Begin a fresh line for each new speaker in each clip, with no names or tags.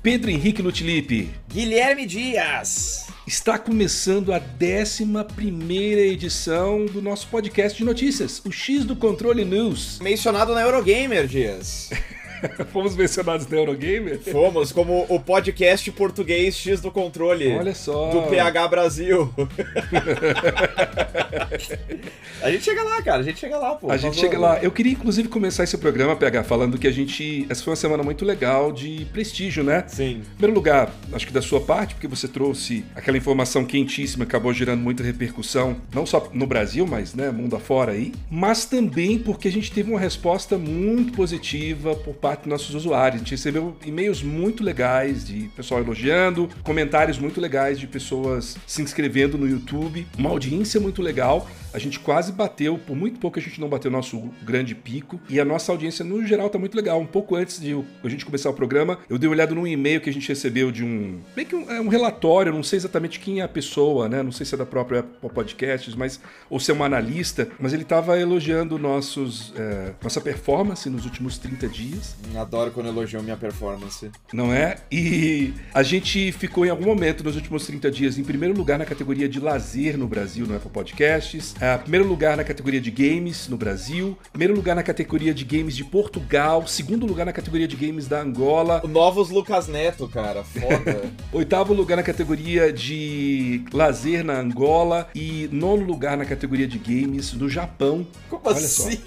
Pedro Henrique Lutilipe.
Guilherme Dias.
Está começando a 11 edição do nosso podcast de notícias, o X do Controle News.
Mencionado na Eurogamer, Dias.
Fomos mencionados na Eurogamer?
Fomos, como o podcast português X do Controle.
Olha só.
Do PH Brasil. a gente chega lá, cara. A gente chega lá, pô.
A gente chega lá. Eu queria, inclusive, começar esse programa, PH, falando que a gente. Essa foi uma semana muito legal de prestígio, né?
Sim.
Em primeiro lugar, acho que da sua parte, porque você trouxe aquela informação quentíssima que acabou gerando muita repercussão, não só no Brasil, mas, né, mundo afora aí. Mas também porque a gente teve uma resposta muito positiva por parte dos nossos usuários. A gente recebeu e-mails muito legais de pessoal elogiando, comentários muito legais de pessoas se inscrevendo no YouTube, uma audiência muito legal. A gente quase bateu, por muito pouco a gente não bateu nosso grande pico. E a nossa audiência, no geral, tá muito legal. Um pouco antes de a gente começar o programa, eu dei uma olhada num e-mail que a gente recebeu de um. Meio que um, é um relatório, não sei exatamente quem é a pessoa, né? Não sei se é da própria Apple Podcasts, mas. Ou se é um analista, mas ele tava elogiando nossos, é, nossa performance nos últimos 30 dias.
Adoro quando elogiam minha performance.
Não é? E a gente ficou em algum momento nos últimos 30 dias em primeiro lugar na categoria de lazer no Brasil, no Apple Podcasts. Uh, primeiro lugar na categoria de games no Brasil, primeiro lugar na categoria de games de Portugal, segundo lugar na categoria de games da Angola.
Novos Lucas Neto, cara, foda.
Oitavo lugar na categoria de lazer na Angola e nono lugar na categoria de games no Japão.
Como Olha assim?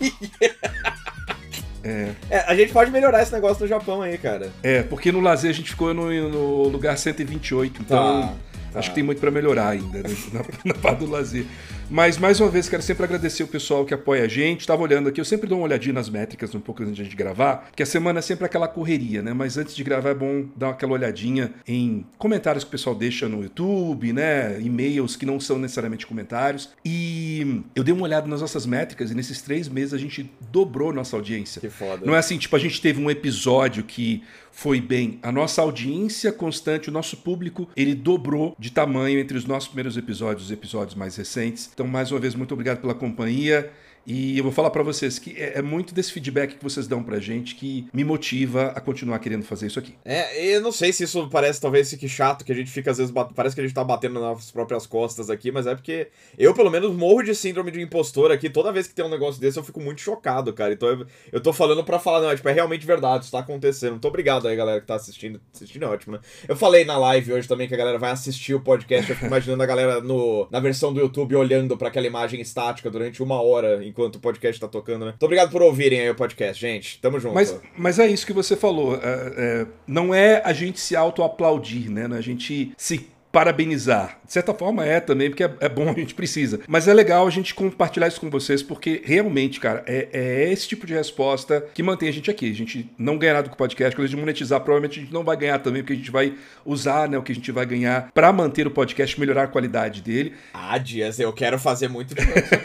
É. é. a gente pode melhorar esse negócio no Japão aí, cara.
É, porque no lazer a gente ficou no, no lugar 128, então tá, tá. acho que tem muito para melhorar ainda né, na, na parte do lazer. Mas, mais uma vez, quero sempre agradecer o pessoal que apoia a gente. Estava olhando aqui, eu sempre dou uma olhadinha nas métricas um pouco antes de a gente gravar, porque a semana é sempre aquela correria, né? Mas antes de gravar é bom dar aquela olhadinha em comentários que o pessoal deixa no YouTube, né? E-mails que não são necessariamente comentários. E eu dei uma olhada nas nossas métricas e nesses três meses a gente dobrou nossa audiência.
Que foda.
Não é assim, tipo, a gente teve um episódio que foi bem. A nossa audiência constante, o nosso público, ele dobrou de tamanho entre os nossos primeiros episódios e os episódios mais recentes. Então, mais uma vez, muito obrigado pela companhia. E eu vou falar para vocês que é, é, muito desse feedback que vocês dão pra gente que me motiva a continuar querendo fazer isso aqui.
É, eu não sei se isso parece talvez fique chato, que a gente fica às vezes, parece que a gente tá batendo nas próprias costas aqui, mas é porque eu pelo menos morro de síndrome de impostor aqui, toda vez que tem um negócio desse eu fico muito chocado, cara. Então eu, eu tô falando para falar, não, é, tipo, é realmente verdade, isso tá acontecendo. Muito obrigado aí, galera que tá assistindo. Assistindo é ótimo, né? Eu falei na live hoje também que a galera vai assistir o podcast, eu fico imaginando a galera no, na versão do YouTube olhando para aquela imagem estática durante uma hora enquanto o podcast tá tocando, né? Muito obrigado por ouvirem aí o podcast, gente. Tamo junto.
Mas, mas é isso que você falou. É, é, não é a gente se auto-aplaudir, né? A gente se parabenizar. De certa forma é também, porque é, é, bom, a gente precisa. Mas é legal a gente compartilhar isso com vocês, porque realmente, cara, é, é, esse tipo de resposta que mantém a gente aqui. A gente não ganha nada com o podcast, quando a gente monetizar, provavelmente a gente não vai ganhar também, porque a gente vai usar né, o que a gente vai ganhar para manter o podcast, melhorar a qualidade dele.
Ah, Dias, eu quero fazer muito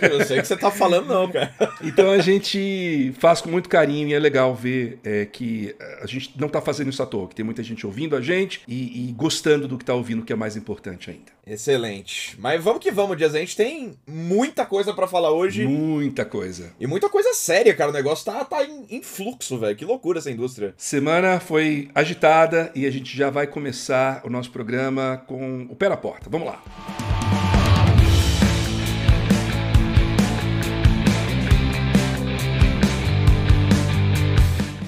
Eu sei que você tá falando, não, cara.
Então a gente faz com muito carinho e é legal ver é, que a gente não tá fazendo isso à toa, que tem muita gente ouvindo a gente e, e gostando do que tá ouvindo, que é mais importante ainda.
Excelente. Mas vamos que vamos, Dias. A gente tem muita coisa para falar hoje.
Muita coisa.
E muita coisa séria, cara. O negócio tá, tá em, em fluxo, velho. Que loucura essa indústria.
Semana foi agitada e a gente já vai começar o nosso programa com o pé na porta. Vamos lá.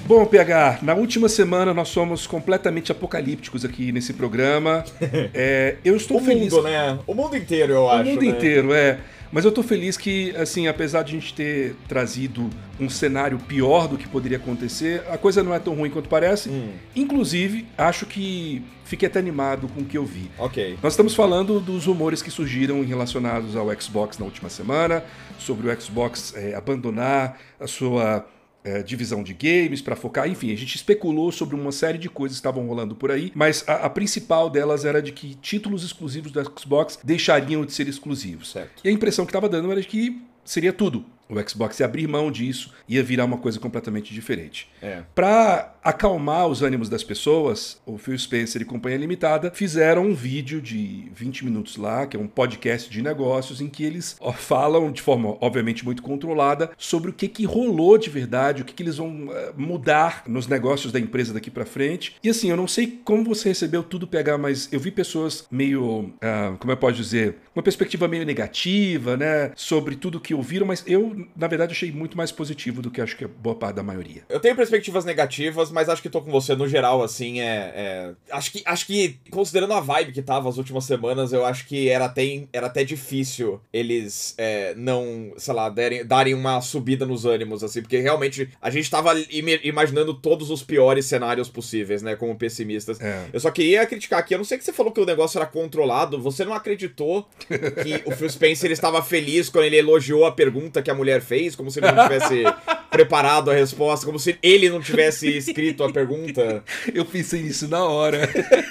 Bom, PH, na última semana nós somos completamente apocalípticos aqui nesse programa. É, eu estou
o
feliz.
O mundo, né? O mundo inteiro, eu acho.
O mundo
né?
inteiro, é. Mas eu estou feliz que, assim, apesar de a gente ter trazido um cenário pior do que poderia acontecer, a coisa não é tão ruim quanto parece. Hum. Inclusive, acho que fiquei até animado com o que eu vi.
Ok.
Nós estamos falando dos rumores que surgiram relacionados ao Xbox na última semana, sobre o Xbox é, abandonar a sua é, divisão de games para focar, enfim, a gente especulou sobre uma série de coisas que estavam rolando por aí, mas a, a principal delas era de que títulos exclusivos do Xbox deixariam de ser exclusivos.
Certo.
E a impressão que estava dando era de que seria tudo. O Xbox ia abrir mão disso, ia virar uma coisa completamente diferente.
É.
Para acalmar os ânimos das pessoas, o Phil Spencer e Companhia Limitada fizeram um vídeo de 20 minutos lá, que é um podcast de negócios, em que eles falam de forma, obviamente, muito controlada sobre o que, que rolou de verdade, o que, que eles vão uh, mudar nos negócios da empresa daqui para frente. E assim, eu não sei como você recebeu tudo pegar, mas eu vi pessoas meio, uh, como eu posso dizer, uma perspectiva meio negativa, né, sobre tudo que ouviram, mas eu na verdade, achei muito mais positivo do que acho que é boa parte da maioria.
Eu tenho perspectivas negativas, mas acho que tô com você no geral, assim, é. é... Acho, que, acho que, considerando a vibe que tava as últimas semanas, eu acho que era até, era até difícil eles é, não, sei lá, derem, darem uma subida nos ânimos, assim, porque realmente a gente tava imaginando todos os piores cenários possíveis, né, como pessimistas. É. Eu só queria criticar aqui, eu não sei que você falou que o negócio era controlado, você não acreditou que o Phil Spencer estava feliz quando ele elogiou a pergunta que a mulher fez, como se ele não tivesse preparado a resposta, como se ele não tivesse escrito a pergunta.
Eu pensei nisso na hora.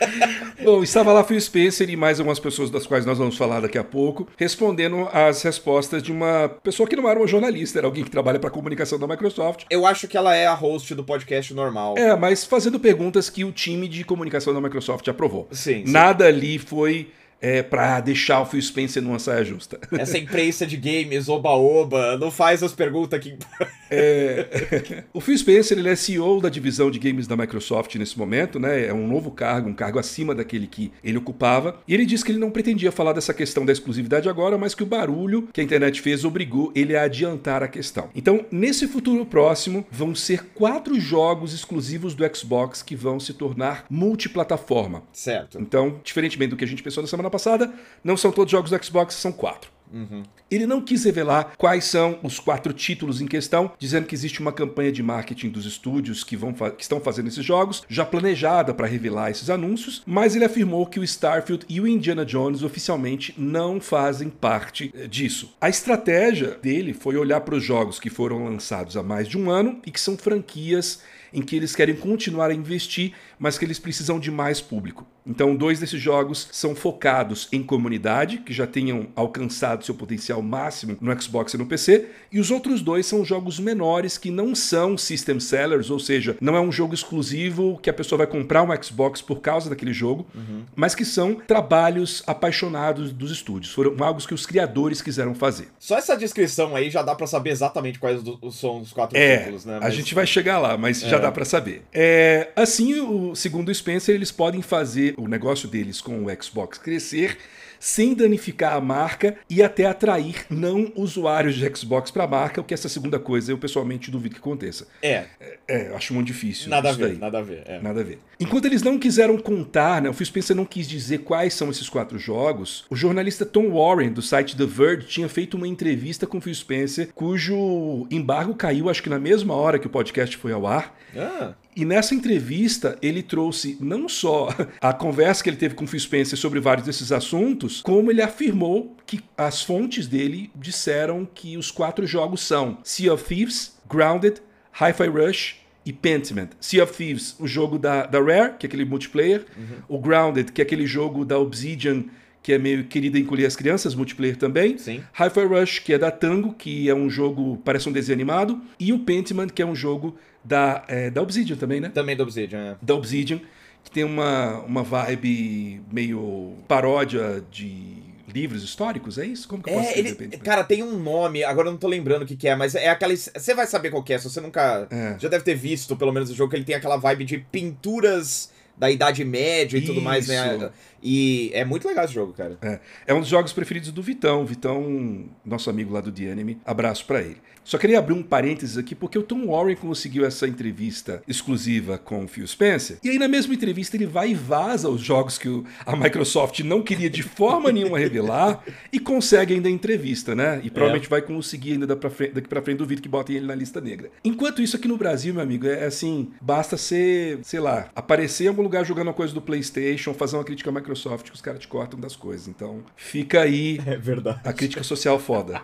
Bom, estava lá Phil Spencer e mais algumas pessoas das quais nós vamos falar daqui a pouco, respondendo as respostas de uma pessoa que não era uma jornalista, era alguém que trabalha para comunicação da Microsoft.
Eu acho que ela é a host do podcast normal.
É, mas fazendo perguntas que o time de comunicação da Microsoft aprovou.
Sim.
Nada sim. ali foi é, para deixar o Phil Spencer numa saia justa.
Essa imprensa de games, oba-oba, não faz as perguntas aqui.
É... O Phil Spencer ele é CEO da divisão de games da Microsoft nesse momento, né? É um novo cargo, um cargo acima daquele que ele ocupava. E ele disse que ele não pretendia falar dessa questão da exclusividade agora, mas que o barulho que a internet fez obrigou ele a adiantar a questão. Então, nesse futuro próximo, vão ser quatro jogos exclusivos do Xbox que vão se tornar multiplataforma.
Certo.
Então, diferentemente do que a gente pensou na semana passada, não são todos jogos do Xbox, são quatro.
Uhum.
Ele não quis revelar quais são os quatro títulos em questão, dizendo que existe uma campanha de marketing dos estúdios que, vão que estão fazendo esses jogos, já planejada para revelar esses anúncios, mas ele afirmou que o Starfield e o Indiana Jones oficialmente não fazem parte eh, disso. A estratégia dele foi olhar para os jogos que foram lançados há mais de um ano e que são franquias em que eles querem continuar a investir, mas que eles precisam de mais público. Então, dois desses jogos são focados em comunidade, que já tenham alcançado seu potencial máximo no Xbox e no PC, e os outros dois são jogos menores que não são system sellers, ou seja, não é um jogo exclusivo que a pessoa vai comprar um Xbox por causa daquele jogo, uhum. mas que são trabalhos apaixonados dos estúdios. Foram algo que os criadores quiseram fazer.
Só essa descrição aí já dá para saber exatamente quais são os quatro
é,
títulos, né?
Mas... A gente vai chegar lá, mas é. já dá para saber. É, assim, o, segundo o Spencer, eles podem fazer o negócio deles com o Xbox crescer sem danificar a marca e até atrair não usuários de Xbox para a marca, o que essa segunda coisa eu pessoalmente duvido que aconteça.
É.
É, é acho muito difícil.
Nada a ver, daí. nada a ver. É.
Nada a ver. Enquanto eles não quiseram contar, né, o Phil Spencer não quis dizer quais são esses quatro jogos, o jornalista Tom Warren, do site The Verge, tinha feito uma entrevista com o Phil Spencer, cujo embargo caiu acho que na mesma hora que o podcast foi ao ar.
Ah.
E nessa entrevista, ele trouxe não só a conversa que ele teve com o Phil Spencer sobre vários desses assuntos, como ele afirmou que as fontes dele disseram que os quatro jogos são Sea of Thieves, Grounded, Hi-Fi Rush e Pentiment. Sea of Thieves, o jogo da, da Rare, que é aquele multiplayer, uhum. o Grounded, que é aquele jogo da Obsidian, que é meio querida encolher as crianças, multiplayer também.
Sim.
Hi-Fi Rush, que é da Tango, que é um jogo, parece um desenho animado. E o Pentiment, que é um jogo da, é, da Obsidian também, né?
Também da Obsidian, é.
Da Obsidian, que tem uma, uma vibe meio paródia de livros históricos, é isso? Como que eu posso
é, ele, Cara, tem um nome, agora eu não tô lembrando o que, que é, mas é aquela. Você vai saber qual que é, se você nunca. É. Já deve ter visto, pelo menos, o jogo, que ele tem aquela vibe de pinturas da Idade Média e Isso. tudo mais, né? E é muito legal esse jogo, cara.
É, é um dos jogos preferidos do Vitão. Vitão, nosso amigo lá do The Enemy. Abraço para ele. Só queria abrir um parênteses aqui, porque o Tom Warren conseguiu essa entrevista exclusiva com o Phil Spencer. E aí, na mesma entrevista, ele vai e vaza os jogos que a Microsoft não queria de forma nenhuma revelar e consegue ainda a entrevista, né? E provavelmente é. vai conseguir ainda daqui pra frente, duvido que botem ele na lista negra. Enquanto isso, aqui no Brasil, meu amigo, é assim: basta ser, sei lá, aparecer em algum lugar jogando uma coisa do PlayStation, fazer uma crítica à Microsoft, que os caras te cortam das coisas. Então, fica aí
é
a crítica social foda.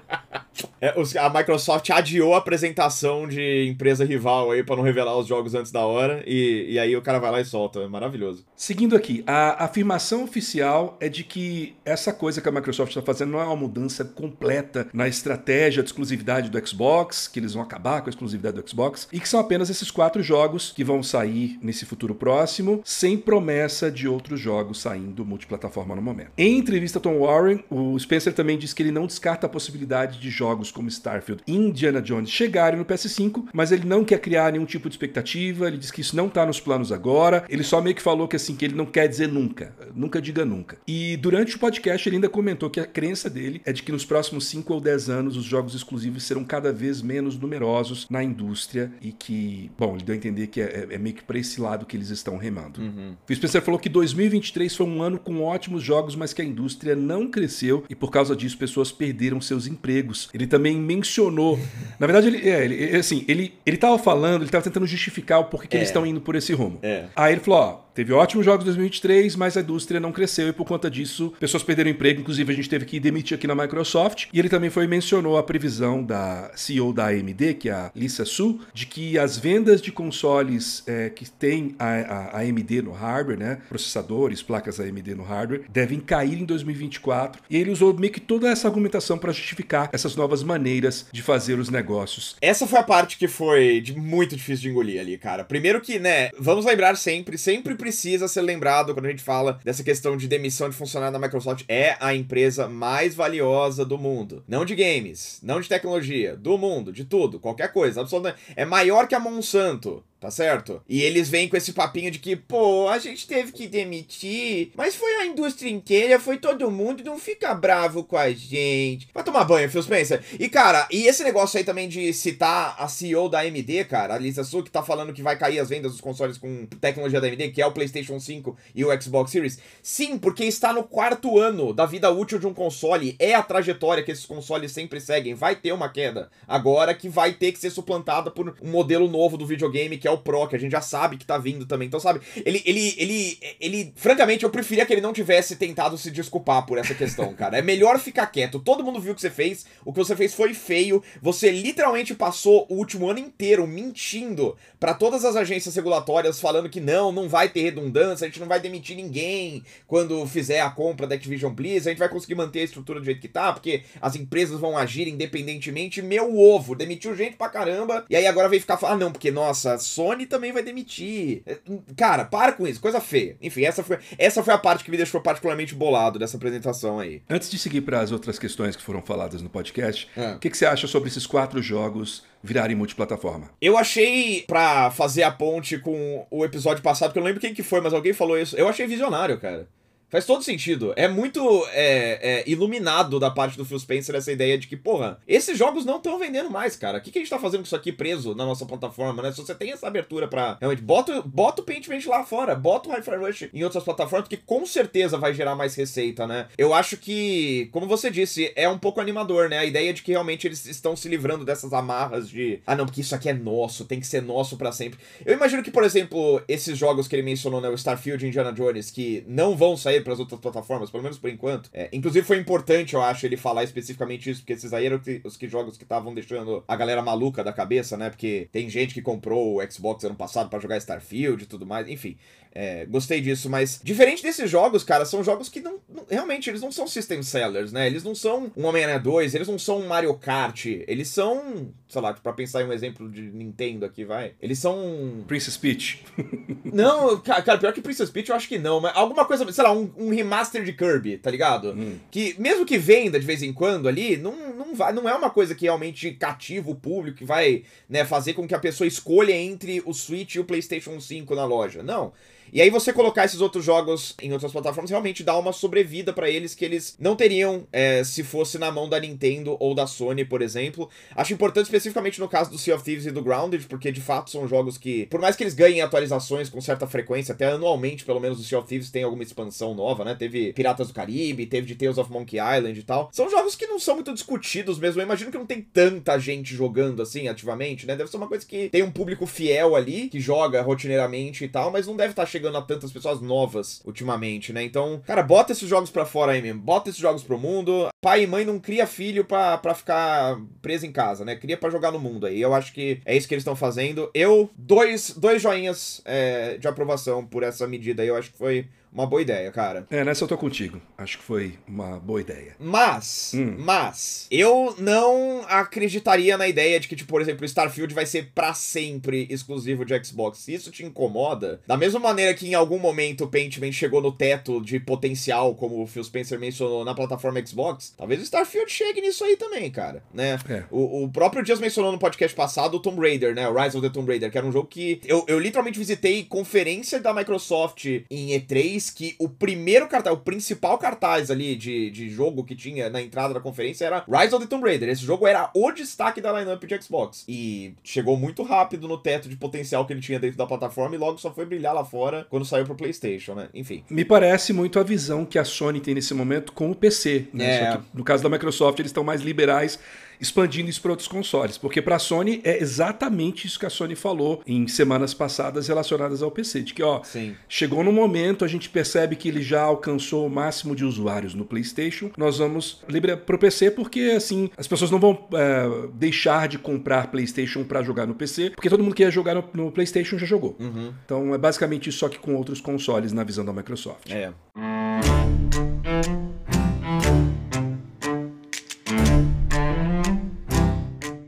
É, a Microsoft adiou a apresentação de empresa rival aí pra não revelar os jogos antes da hora. E, e aí o cara vai lá e solta. É maravilhoso.
Seguindo aqui, a afirmação oficial é de que essa coisa que a Microsoft está fazendo não é uma mudança completa na estratégia de exclusividade do Xbox, que eles vão acabar com a exclusividade do Xbox, e que são apenas esses quatro jogos que vão sair nesse futuro próximo, sem promessa de outros jogos saindo multiplataforma no momento. Em entrevista a Tom Warren, o Spencer também disse que ele não descarta a possibilidade de jogos como Starfield e Indiana Jones chegarem no PS5, mas ele não quer criar nenhum tipo de expectativa, ele diz que isso não está nos planos agora, ele só meio que falou que assim, que ele não quer dizer nunca, nunca diga nunca. E durante o podcast ele ainda comentou que a crença dele é de que nos próximos 5 ou 10 anos os jogos exclusivos serão cada vez menos numerosos na indústria e que, bom, ele deu a entender que é, é meio que para esse lado que eles estão remando. Uhum. O Spencer falou que 2023 foi um ano com ótimos jogos, mas que a indústria não cresceu e por causa disso pessoas perderam seus empregos. Ele também mencionou, na verdade ele, é, ele assim, ele ele estava falando, ele estava tentando justificar o porquê que é. eles estão indo por esse rumo.
É.
Aí ele falou, ó, Teve ótimos jogos em 2023, mas a indústria não cresceu e por conta disso pessoas perderam emprego. Inclusive a gente teve que demitir aqui na Microsoft. E ele também foi mencionou a previsão da CEO da AMD, que é a Lisa Su, de que as vendas de consoles é, que tem a, a, AMD no hardware, né, processadores, placas AMD no hardware, devem cair em 2024. E ele usou meio que toda essa argumentação para justificar essas novas maneiras de fazer os negócios.
Essa foi a parte que foi de muito difícil de engolir ali, cara. Primeiro que, né, vamos lembrar sempre, sempre precisa ser lembrado quando a gente fala dessa questão de demissão de funcionário da Microsoft. É a empresa mais valiosa do mundo. Não de games, não de tecnologia, do mundo, de tudo, qualquer coisa. Absolutamente. É maior que a Monsanto. Tá certo? E eles vêm com esse papinho de que, pô, a gente teve que demitir, mas foi a indústria inteira, foi todo mundo, não fica bravo com a gente. Vai tomar banho, Phil Spencer. E, cara, e esse negócio aí também de citar a CEO da AMD, cara, a Lisa Su, que tá falando que vai cair as vendas dos consoles com tecnologia da AMD, que é o PlayStation 5 e o Xbox Series. Sim, porque está no quarto ano da vida útil de um console. É a trajetória que esses consoles sempre seguem. Vai ter uma queda. Agora que vai ter que ser suplantada por um modelo novo do videogame, que é o Pro, que a gente já sabe que tá vindo também. Então, sabe, ele, ele, ele, ele, francamente, eu preferia que ele não tivesse tentado se desculpar por essa questão, cara. É melhor ficar quieto. Todo mundo viu o que você fez. O que você fez foi feio. Você literalmente passou o último ano inteiro mentindo para todas as agências regulatórias, falando que não, não vai ter redundância, a gente não vai demitir ninguém quando fizer a compra da Activision Blizzard, a gente vai conseguir manter a estrutura do jeito que tá, porque as empresas vão agir independentemente. Meu ovo, demitiu gente pra caramba, e aí agora vem ficar falando, ah, não, porque nossa, Sony também vai demitir. É, cara, para com isso, coisa feia. Enfim, essa foi, essa foi a parte que me deixou particularmente bolado dessa apresentação aí.
Antes de seguir para as outras questões que foram faladas no podcast, é. o que, que você acha sobre esses quatro jogos virarem multiplataforma.
Eu achei, pra fazer a ponte com o episódio passado, que eu não lembro quem que foi, mas alguém falou isso, eu achei visionário, cara. Faz todo sentido. É muito é, é, iluminado da parte do Phil Spencer essa ideia de que, porra, esses jogos não estão vendendo mais, cara. O que, que a gente tá fazendo com isso aqui preso na nossa plataforma, né? Se você tem essa abertura para realmente, bota, bota o Paintment lá fora, bota o Hi-Fi Rush em outras plataformas, que com certeza vai gerar mais receita, né? Eu acho que, como você disse, é um pouco animador, né? A ideia de que realmente eles estão se livrando dessas amarras de, ah, não, porque isso aqui é nosso, tem que ser nosso para sempre. Eu imagino que, por exemplo, esses jogos que ele mencionou, né? O Starfield e Indiana Jones, que não vão sair sair para as outras plataformas, pelo menos por enquanto. É, inclusive foi importante, eu acho, ele falar especificamente isso, porque esses aí eram os que jogos que estavam deixando a galera maluca da cabeça, né? Porque tem gente que comprou o Xbox ano passado para jogar Starfield e tudo mais, enfim. É, gostei disso, mas diferente desses jogos, cara, são jogos que não, não, realmente eles não são system sellers, né? Eles não são um Homem-Aranha 2, eles não são um Mario Kart, eles são, sei lá, para pensar em um exemplo de Nintendo aqui, vai. Eles são
Princess Peach.
não, cara, pior que Princess Peach eu acho que não, mas alguma coisa, sei lá, um, um remaster de Kirby, tá ligado? Hum. Que mesmo que venda de vez em quando ali, não, não vai, não é uma coisa que realmente cativa o público, que vai, né, fazer com que a pessoa escolha entre o Switch e o PlayStation 5 na loja. Não. E aí você colocar esses outros jogos em outras plataformas realmente dá uma sobrevida para eles que eles não teriam é, se fosse na mão da Nintendo ou da Sony, por exemplo. Acho importante especificamente no caso do Sea of Thieves e do Grounded, porque de fato são jogos que, por mais que eles ganhem atualizações com certa frequência, até anualmente, pelo menos o Sea of Thieves tem alguma expansão nova, né? Teve Piratas do Caribe, teve de Tales of Monkey Island e tal. São jogos que não são muito discutidos mesmo. Eu imagino que não tem tanta gente jogando assim ativamente, né? Deve ser uma coisa que tem um público fiel ali, que joga rotineiramente e tal, mas não deve estar tá chegando a tantas pessoas novas ultimamente, né? Então, cara, bota esses jogos pra fora aí mesmo. Bota esses jogos pro mundo. Pai e mãe não cria filho pra ficar preso em casa, né? Cria pra jogar no mundo aí. Eu acho que é isso que eles estão fazendo. Eu, dois, dois joinhas é, de aprovação por essa medida aí. Eu acho que foi uma boa ideia, cara.
É, nessa eu tô contigo. Acho que foi uma boa ideia.
Mas, hum. mas, eu não acreditaria na ideia de que, tipo, por exemplo, Starfield vai ser para sempre exclusivo de Xbox. Se isso te incomoda, da mesma maneira que em algum momento o Paintman chegou no teto de potencial, como o Phil Spencer mencionou, na plataforma Xbox, talvez o Starfield chegue nisso aí também, cara, né? É. O, o próprio Dias mencionou no podcast passado o Tomb Raider, né? O Rise of the Tomb Raider, que era um jogo que eu, eu literalmente visitei conferência da Microsoft em E3 que o primeiro cartaz, o principal cartaz ali de, de jogo que tinha na entrada da conferência era Rise of the Tomb Raider. Esse jogo era o destaque da lineup de Xbox. E chegou muito rápido no teto de potencial que ele tinha dentro da plataforma e logo só foi brilhar lá fora quando saiu pro PlayStation, né? Enfim.
Me parece muito a visão que a Sony tem nesse momento com o PC, né? É. Que no caso da Microsoft eles estão mais liberais expandindo isso para outros consoles. Porque para a Sony é exatamente isso que a Sony falou em semanas passadas relacionadas ao PC. De que, ó, Sim. chegou no momento, a gente percebe que ele já alcançou o máximo de usuários no PlayStation. Nós vamos liberar para o PC porque, assim, as pessoas não vão é, deixar de comprar PlayStation para jogar no PC, porque todo mundo que ia jogar no, no PlayStation já jogou. Uhum. Então é basicamente isso, só que com outros consoles na visão da Microsoft.
É.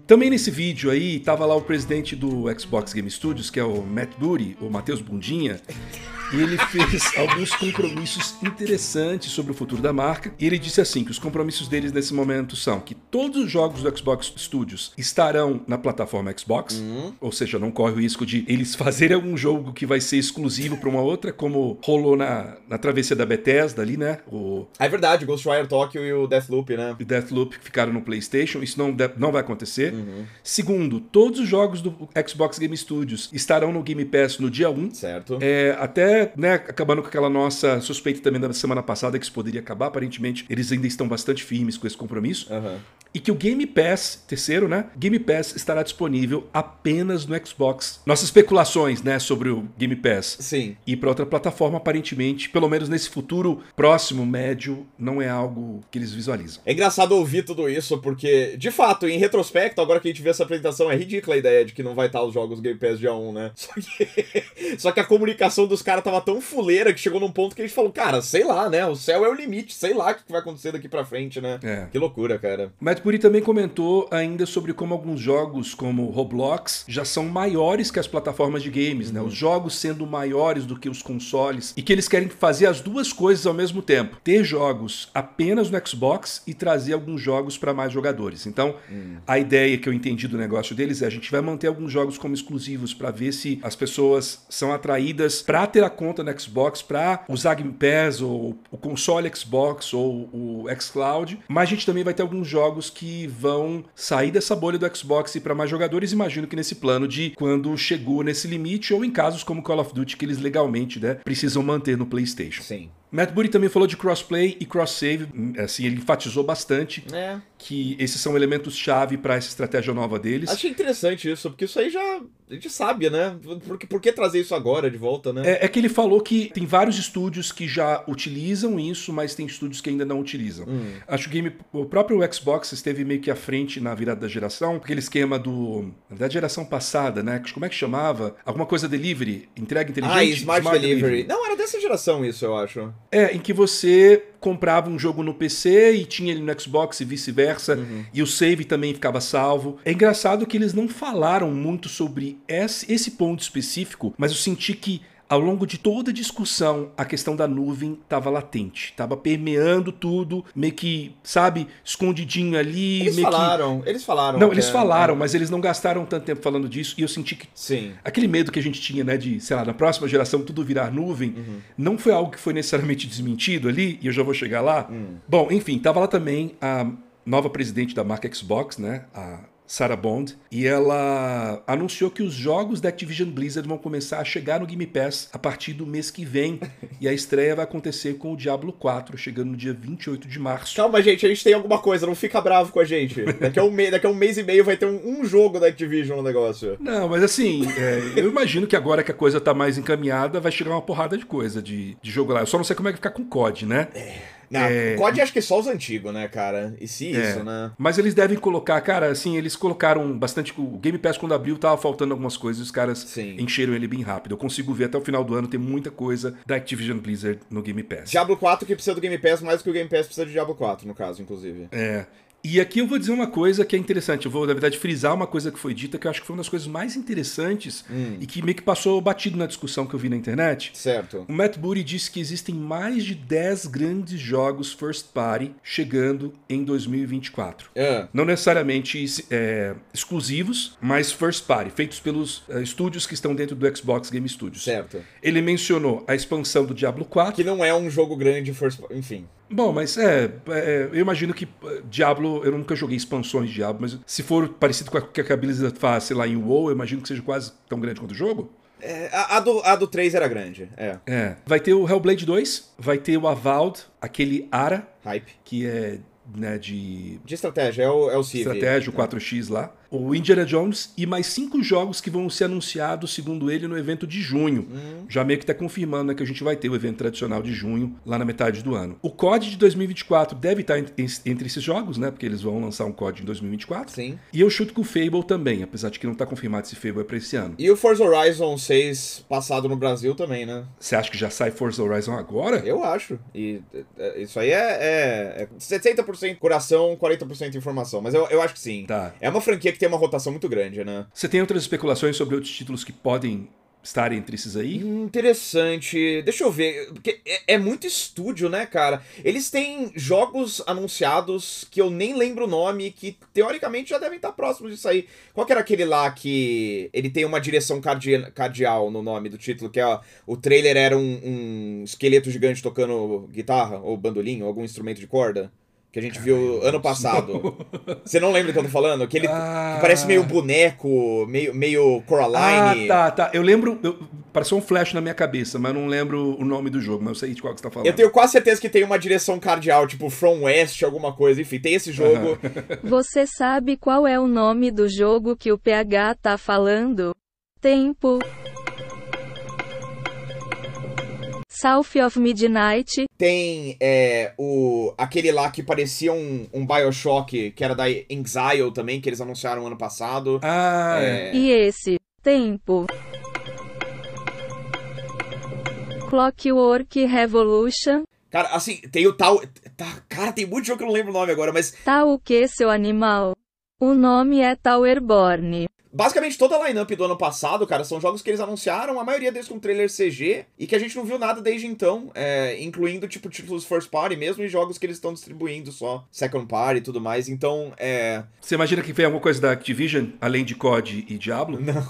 Também nesse vídeo aí, tava lá o presidente do Xbox Game Studios, que é o Matt Booty, o Matheus Bundinha, e ele fez alguns compromissos interessantes sobre o futuro da marca. E ele disse assim: que os compromissos deles nesse momento são que todos os jogos do Xbox Studios estarão na plataforma Xbox, uhum. ou seja, não corre o risco de eles fazerem algum jogo que vai ser exclusivo para uma outra, como rolou na, na travessia da Bethesda ali, né?
O... É verdade, Ghostwire Tokyo e o Deathloop, né?
O Deathloop ficaram no PlayStation, isso não, não vai acontecer. Uhum. Segundo, todos os jogos do Xbox Game Studios estarão no Game Pass no dia 1.
Certo.
É, até né, acabando com aquela nossa suspeita também da semana passada que isso poderia acabar, aparentemente eles ainda estão bastante firmes com esse compromisso. Uhum. E que o Game Pass, terceiro, né? Game Pass estará disponível apenas no Xbox. Nossas especulações, né, sobre o Game Pass.
Sim.
E para outra plataforma, aparentemente, pelo menos nesse futuro próximo, médio, não é algo que eles visualizam.
É engraçado ouvir tudo isso, porque, de fato, em retrospecto, agora que a gente vê essa apresentação, é ridícula a ideia de que não vai estar os jogos Game Pass dia 1, né? Só que, Só que a comunicação dos caras tava tão fuleira que chegou num ponto que a gente falou, cara, sei lá, né? O céu é o limite, sei lá o que vai acontecer daqui pra frente, né? É. Que loucura, cara.
Matt Puri também comentou ainda sobre como alguns jogos, como Roblox, já são maiores que as plataformas de games, né? uhum. né? Os jogos sendo maiores do que os consoles e que eles querem fazer as duas coisas ao mesmo tempo. Ter jogos apenas no Xbox e trazer alguns jogos para mais jogadores. Então, uhum. a ideia que eu entendi do negócio deles é a gente vai manter alguns jogos como exclusivos para ver se as pessoas são atraídas para ter a conta no Xbox, para usar Game Pass ou o console Xbox ou o xCloud, mas a gente também vai ter alguns jogos que vão sair dessa bolha do Xbox e para mais jogadores. Imagino que nesse plano de quando chegou nesse limite ou em casos como Call of Duty que eles legalmente, né, precisam manter no PlayStation.
Sim.
Matt Booty também falou de crossplay e cross-save, assim, ele enfatizou bastante
é.
que esses são elementos-chave para essa estratégia nova deles.
Achei interessante isso, porque isso aí já a gente sabe, né? Por que, por que trazer isso agora de volta, né?
É, é, que ele falou que tem vários estúdios que já utilizam isso, mas tem estúdios que ainda não utilizam. Hum. Acho que o próprio Xbox esteve meio que à frente na virada da geração, aquele esquema do da geração passada, né? Como é que chamava? Alguma coisa delivery, entrega inteligente.
Ah, Smart, Smart delivery. delivery. Não, era dessa geração isso, eu acho.
É, em que você comprava um jogo no PC e tinha ele no Xbox e vice-versa, uhum. e o save também ficava salvo. É engraçado que eles não falaram muito sobre esse, esse ponto específico, mas eu senti que ao longo de toda a discussão, a questão da nuvem estava latente, estava permeando tudo, meio que, sabe, escondidinho ali.
Eles falaram, que... eles falaram.
Não, eles é, falaram, é... mas eles não gastaram tanto tempo falando disso, e eu senti que
Sim.
aquele medo que a gente tinha, né, de, sei lá, na próxima geração tudo virar nuvem, uhum. não foi algo que foi necessariamente desmentido ali, e eu já vou chegar lá. Uhum. Bom, enfim, estava lá também a nova presidente da marca Xbox, né, a Sarah Bond, e ela anunciou que os jogos da Activision Blizzard vão começar a chegar no Game Pass a partir do mês que vem. e a estreia vai acontecer com o Diablo 4, chegando no dia 28 de março.
Calma, gente, a gente tem alguma coisa, não fica bravo com a gente. Daqui a um, me daqui a um mês e meio vai ter um, um jogo da Activision no negócio.
Não, mas assim, é, eu imagino que agora que a coisa tá mais encaminhada, vai chegar uma porrada de coisa de, de jogo lá. Eu só não sei como é que ficar com o COD, né?
É. Não, é... COD acho que é só os antigos, né, cara? E se é. isso, né?
Mas eles devem colocar, cara, assim, eles colocaram bastante. O Game Pass quando abriu tava faltando algumas coisas e os caras Sim. encheram ele bem rápido. Eu consigo ver até o final do ano tem muita coisa da Activision Blizzard no Game Pass.
Diablo 4 que precisa do Game Pass mais do que o Game Pass precisa de Diablo 4, no caso, inclusive.
É. E aqui eu vou dizer uma coisa que é interessante. Eu vou, na verdade, frisar uma coisa que foi dita que eu acho que foi uma das coisas mais interessantes hum. e que meio que passou batido na discussão que eu vi na internet.
Certo.
O Matt Booty disse que existem mais de 10 grandes jogos first party chegando em 2024. É. Não necessariamente é, exclusivos, mas first party, feitos pelos é, estúdios que estão dentro do Xbox Game Studios.
Certo.
Ele mencionou a expansão do Diablo 4.
Que não é um jogo grande first party, enfim.
Bom, mas é, é, Eu imagino que eh, Diablo. Eu nunca joguei expansões de Diablo, mas se for parecido com o que a Blizzard faz, sei lá, em WoW, eu imagino que seja quase tão grande quanto o jogo.
É, a, a, do, a do 3 era grande, é.
É. Vai ter o Hellblade 2, vai ter o Avowed, aquele Ara.
Hype.
Que é né, de.
De estratégia, é o, é o Civ.
Estratégia, o 4X lá o Indiana Jones e mais cinco jogos que vão ser anunciados, segundo ele, no evento de junho. Uhum. Já meio que está confirmando né, que a gente vai ter o evento tradicional de junho, lá na metade do ano. O COD de 2024 deve estar tá entre esses jogos, né? Porque eles vão lançar um COD em 2024.
Sim.
E eu chuto que o Fable também, apesar de que não está confirmado se Fable é para esse ano.
E o Forza Horizon 6 passado no Brasil também, né?
Você acha que já sai Forza Horizon agora?
Eu acho. E é, isso aí é, é, é 60% coração, 40% informação. Mas eu, eu acho que sim.
Tá.
É uma franquia que tem uma rotação muito grande, né?
Você tem outras especulações sobre outros títulos que podem estar entre esses aí?
Interessante. Deixa eu ver. Porque é, é, muito estúdio, né, cara? Eles têm jogos anunciados que eu nem lembro o nome, que teoricamente já devem estar próximos disso aí. Qual que era aquele lá que ele tem uma direção cardi cardial no nome do título, que é o trailer era um, um esqueleto gigante tocando guitarra, ou bandolim, ou algum instrumento de corda? Que a gente viu ano passado. Você não lembra do que eu tô falando? Aquele ah. que parece meio boneco, meio, meio Coraline.
Ah, tá, tá. Eu lembro. Eu, pareceu um flash na minha cabeça, mas não lembro o nome do jogo, mas eu sei de qual que você tá falando.
Eu tenho quase certeza que tem uma direção cardial, tipo From West, alguma coisa. Enfim, tem esse jogo.
Você sabe qual é o nome do jogo que o PH tá falando? Tempo. South of Midnight.
Tem é, o, aquele lá que parecia um, um Bioshock, que era da Exile também, que eles anunciaram ano passado.
Ah, é.
E esse, Tempo. Clockwork Revolution.
Cara, assim, tem o tal. Tá, cara, tem muito jogo que eu não lembro o nome agora, mas.
Tá o que, seu animal? O nome é Towerborn.
Basicamente, toda a lineup do ano passado, cara, são jogos que eles anunciaram, a maioria deles com trailer CG, e que a gente não viu nada desde então, é, incluindo, tipo, títulos first party mesmo, e jogos que eles estão distribuindo só, second party e tudo mais, então, é...
Você imagina que vem alguma coisa da Activision, além de COD e Diablo?
Não.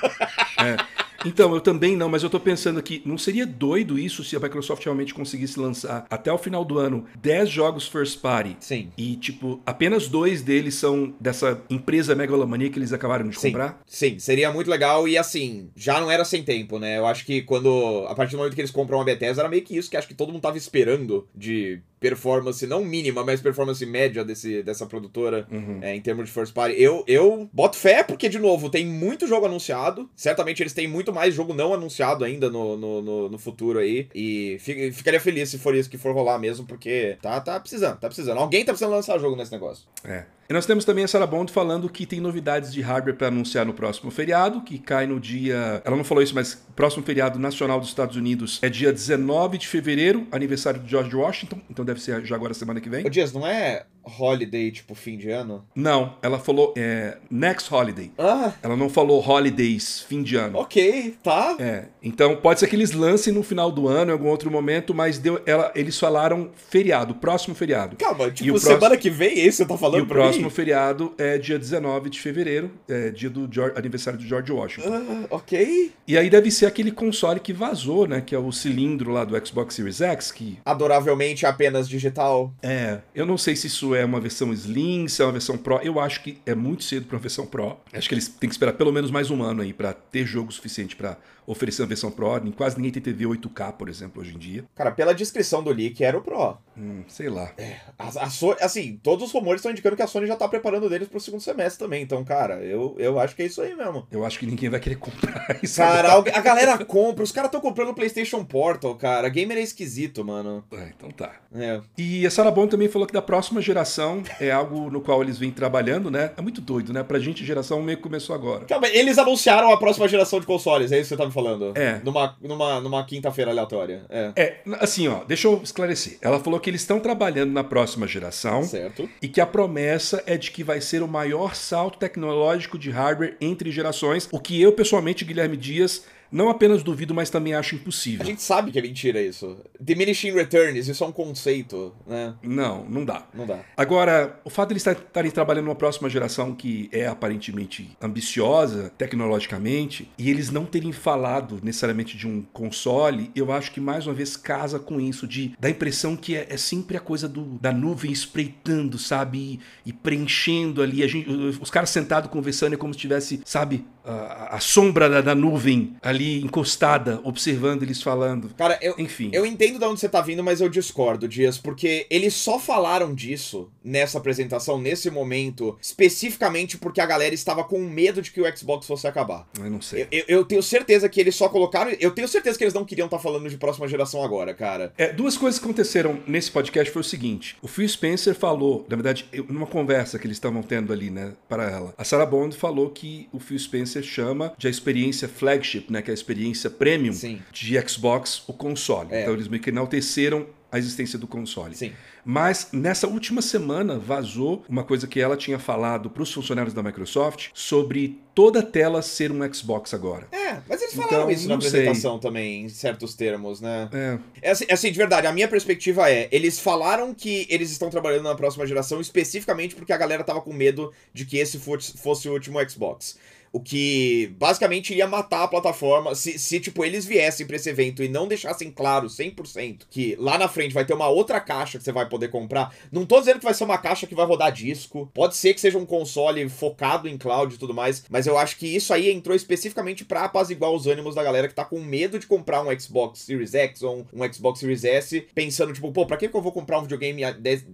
é. Então, eu também não, mas eu tô pensando aqui, não seria doido isso se a Microsoft realmente conseguisse lançar até o final do ano 10 jogos first party?
Sim.
E, tipo, apenas dois deles são dessa empresa megalomania que eles acabaram de
sim,
comprar?
Sim, seria muito legal e assim, já não era sem tempo, né? Eu acho que quando, a partir do momento que eles compram a Bethesda, era meio que isso que acho que todo mundo tava esperando de performance, não mínima, mas performance média desse, dessa produtora uhum. é, em termos de first party. Eu, eu boto fé porque, de novo, tem muito jogo anunciado. Certamente eles têm muito mais jogo não anunciado ainda no, no, no, no futuro aí. E ficaria feliz se for isso que for rolar mesmo, porque tá, tá precisando, tá precisando. Alguém tá precisando lançar jogo nesse negócio.
É. E nós temos também a Sarah Bond falando que tem novidades de hardware para anunciar no próximo feriado, que cai no dia. Ela não falou isso, mas o próximo feriado nacional dos Estados Unidos é dia 19 de fevereiro, aniversário de George Washington, então deve ser já agora semana que vem.
Ô Dias, não é holiday, tipo fim de ano?
Não, ela falou é, next holiday.
Ah.
Ela não falou holidays, fim de ano.
Ok, tá.
É, então pode ser que eles lancem no final do ano, em algum outro momento, mas deu, ela, eles falaram feriado, próximo feriado.
Calma, tipo, semana próximo, que vem esse você tá falando
E o próximo feriado é dia 19 de fevereiro, é dia do George, aniversário do George Washington.
Ah, ok.
E aí deve ser aquele console que vazou, né, que é o cilindro lá do Xbox Series X, que...
Adoravelmente apenas digital.
É, eu não sei se isso é uma versão Slim, se é uma versão Pro. Eu acho que é muito cedo para uma versão Pro. Acho que eles têm que esperar pelo menos mais um ano aí para ter jogo suficiente para oferecer uma versão Pro. Quase ninguém tem TV 8K, por exemplo, hoje em dia.
Cara, pela descrição do leak, era o Pro.
Hum, sei lá.
É, a, a Sony, assim, todos os rumores estão indicando que a Sony já tá preparando deles pro segundo semestre também. Então, cara, eu, eu acho que é isso aí mesmo.
Eu acho que ninguém vai querer comprar isso.
Cara, a galera compra. Os caras estão comprando o PlayStation Portal, cara. Gamer é esquisito, mano.
É, então tá.
É.
E a Sarah Bond também falou que da próxima geração é algo no qual eles vêm trabalhando, né? É muito doido, né? Pra gente, a geração meio que começou agora.
Calma, eles anunciaram a próxima geração de consoles, é isso que você tá me falando?
É.
Numa, numa, numa quinta-feira aleatória. É.
É, assim, ó, deixa eu esclarecer. Ela falou que eles estão trabalhando na próxima geração.
Certo.
E que a promessa é de que vai ser o maior salto tecnológico de hardware entre gerações, o que eu, pessoalmente, Guilherme Dias, não apenas duvido, mas também acho impossível.
A gente sabe que é mentira isso. Diminishing returns, isso é um conceito, né?
Não, não dá.
Não dá.
Agora, o fato de eles estarem trabalhando numa próxima geração que é aparentemente ambiciosa tecnologicamente e eles não terem falado necessariamente de um console, eu acho que mais uma vez casa com isso, de da impressão que é, é sempre a coisa do, da nuvem espreitando, sabe? E, e preenchendo ali. A gente, os caras sentados conversando é como se tivesse, sabe, a, a sombra da, da nuvem ali ali encostada, observando eles falando.
Cara, eu,
Enfim.
eu entendo de onde você tá vindo, mas eu discordo, Dias, porque eles só falaram disso nessa apresentação, nesse momento, especificamente porque a galera estava com medo de que o Xbox fosse acabar.
Eu não sei.
Eu, eu- tenho certeza que eles só colocaram. Eu tenho certeza que eles não queriam estar falando de próxima geração agora, cara.
É, duas coisas que aconteceram nesse podcast foi o seguinte: o Phil Spencer falou, na verdade, numa conversa que eles estavam tendo ali, né, para ela, a Sarah Bond falou que o Phil Spencer chama de a experiência flagship, né, que é a experiência premium
Sim.
de Xbox, o console.
É.
Então eles meio que enalteceram a existência do console.
Sim.
Mas nessa última semana vazou uma coisa que ela tinha falado para os funcionários da Microsoft sobre toda a tela ser um Xbox agora.
É, mas eles falaram
Então,
isso na
não sei.
apresentação também, em certos termos, né?
É,
É assim, é assim, de verdade, a minha perspectiva é, eles falaram que eles estão trabalhando na próxima geração especificamente porque a galera tava com medo de que esse fosse, fosse o último Xbox. O que basicamente iria matar a plataforma se, se, tipo, eles viessem pra esse evento e não deixassem claro 100% que lá na frente vai ter uma outra caixa que você vai poder comprar. Não tô dizendo que vai ser uma caixa que vai rodar disco. Pode ser que seja um console focado em cloud e tudo mais, mas eu acho que isso aí entrou especificamente pra apaziguar os ânimos da galera que tá com medo de comprar um Xbox Series X ou um, um Xbox Series S, pensando, tipo, pô, pra que que eu vou comprar um videogame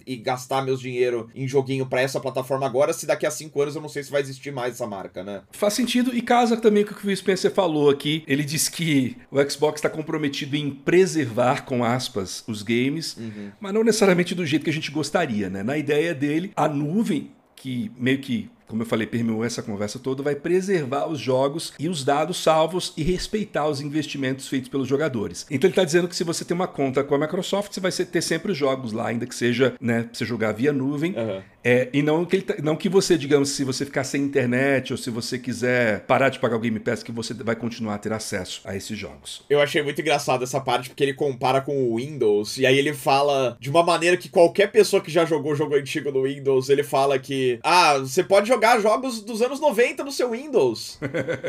e gastar meus dinheiro em joguinho pra essa plataforma agora, se daqui a cinco anos eu não sei se vai existir mais essa marca, né?
Faz sentido e casa também com o que o Spencer falou aqui. Ele diz que o Xbox está comprometido em preservar, com aspas, os games, mas não necessariamente do jeito que a gente gostaria, né? Na ideia dele, a nuvem, que meio que como eu falei, permeou essa conversa toda, vai preservar os jogos e os dados salvos e respeitar os investimentos feitos pelos jogadores. Então ele está dizendo que se você tem uma conta com a Microsoft, você vai ter sempre os jogos lá, ainda que seja, né, pra você jogar via nuvem.
Aham.
É, e não que, tá- não que você, digamos, se você ficar sem internet ou se você quiser parar de pagar o Game Pass, que você vai continuar a ter acesso a esses jogos.
Eu achei muito engraçado essa parte, porque ele compara com o Windows, e aí ele fala de uma maneira que qualquer pessoa que já jogou jogo antigo no Windows, ele fala que, ah, você pode jogar jogos dos anos 90 no seu Windows.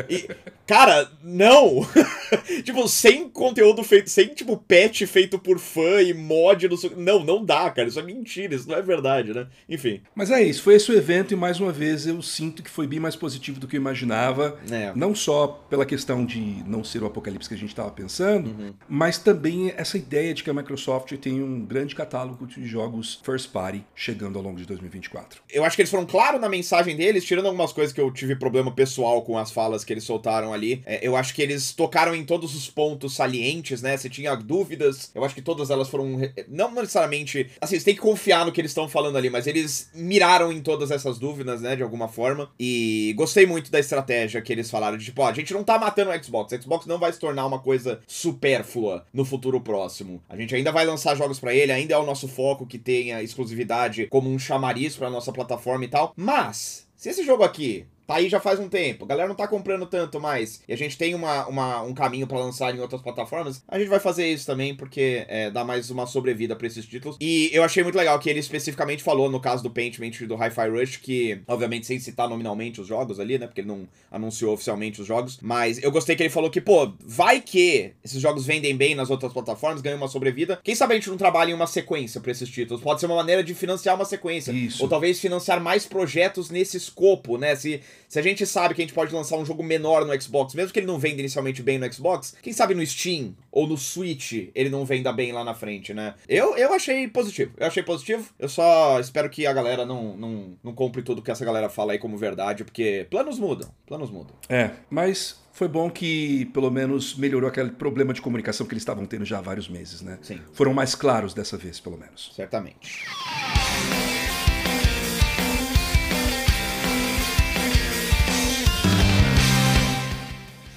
E, cara, não! tipo, sem conteúdo feito, sem, tipo, patch feito por fã e mod no. Não, não dá, cara, isso é mentira, isso não é verdade, né? Enfim,
Mas é isso, foi esse o evento e mais uma vez eu sinto que foi bem mais positivo do que eu imaginava.
É.
Não só pela questão de não ser o apocalipse que a gente estava pensando, mas também essa ideia de que a Microsoft tem um grande catálogo de jogos first party chegando ao longo de 2024.
eu acho que eles foram claros na mensagem deles, tirando algumas coisas que eu tive problema pessoal com as falas que eles soltaram ali. É, eu acho que eles tocaram em todos os pontos salientes, né? Você tinha dúvidas, eu acho que todas elas foram. Não necessariamente. Assim, você tem que confiar no que eles estão falando ali, mas eles miraram em todas essas dúvidas, né? De alguma forma. E gostei muito da estratégia que eles falaram de tipo, ó, a gente não tá matando o Xbox. O Xbox não vai se tornar uma coisa supérflua no futuro próximo. A gente ainda vai lançar jogos pra ele, ainda é o nosso foco que tenha exclusividade como um chamariz pra nossa plataforma e tal. Mas, se esse jogo aqui tá aí já faz um tempo, a galera não tá comprando tanto mais, e a gente tem uma, uma um caminho para lançar em outras plataformas, a gente vai fazer isso também, porque é, dá mais uma sobrevida para esses títulos. E eu achei muito legal que ele especificamente falou, no caso do Paintment e do Hi-Fi Rush, que, obviamente, sem citar nominalmente os jogos ali, né, porque ele não anunciou oficialmente os jogos, mas eu gostei que ele falou que, pô, vai que esses jogos vendem bem nas outras plataformas, ganham uma sobrevida, quem sabe a gente não trabalha em uma sequência para esses títulos, pode ser uma maneira de financiar uma sequência,
Isso.
ou talvez financiar mais projetos nesse escopo, né, se, se a gente sabe que a gente pode lançar um jogo menor no Xbox, mesmo que ele não venda inicialmente bem no Xbox, quem sabe no Steam ou no Switch ele não venda bem lá na frente, né? Eu, eu achei positivo. Eu achei positivo. Eu só espero que a galera não, não, não compre tudo que essa galera fala aí como verdade, porque planos mudam. Planos mudam.
É, mas foi bom que pelo menos melhorou aquele problema de comunicação que eles estavam tendo já há vários meses, né?
Sim.
Foram mais claros dessa vez, pelo menos.
Certamente.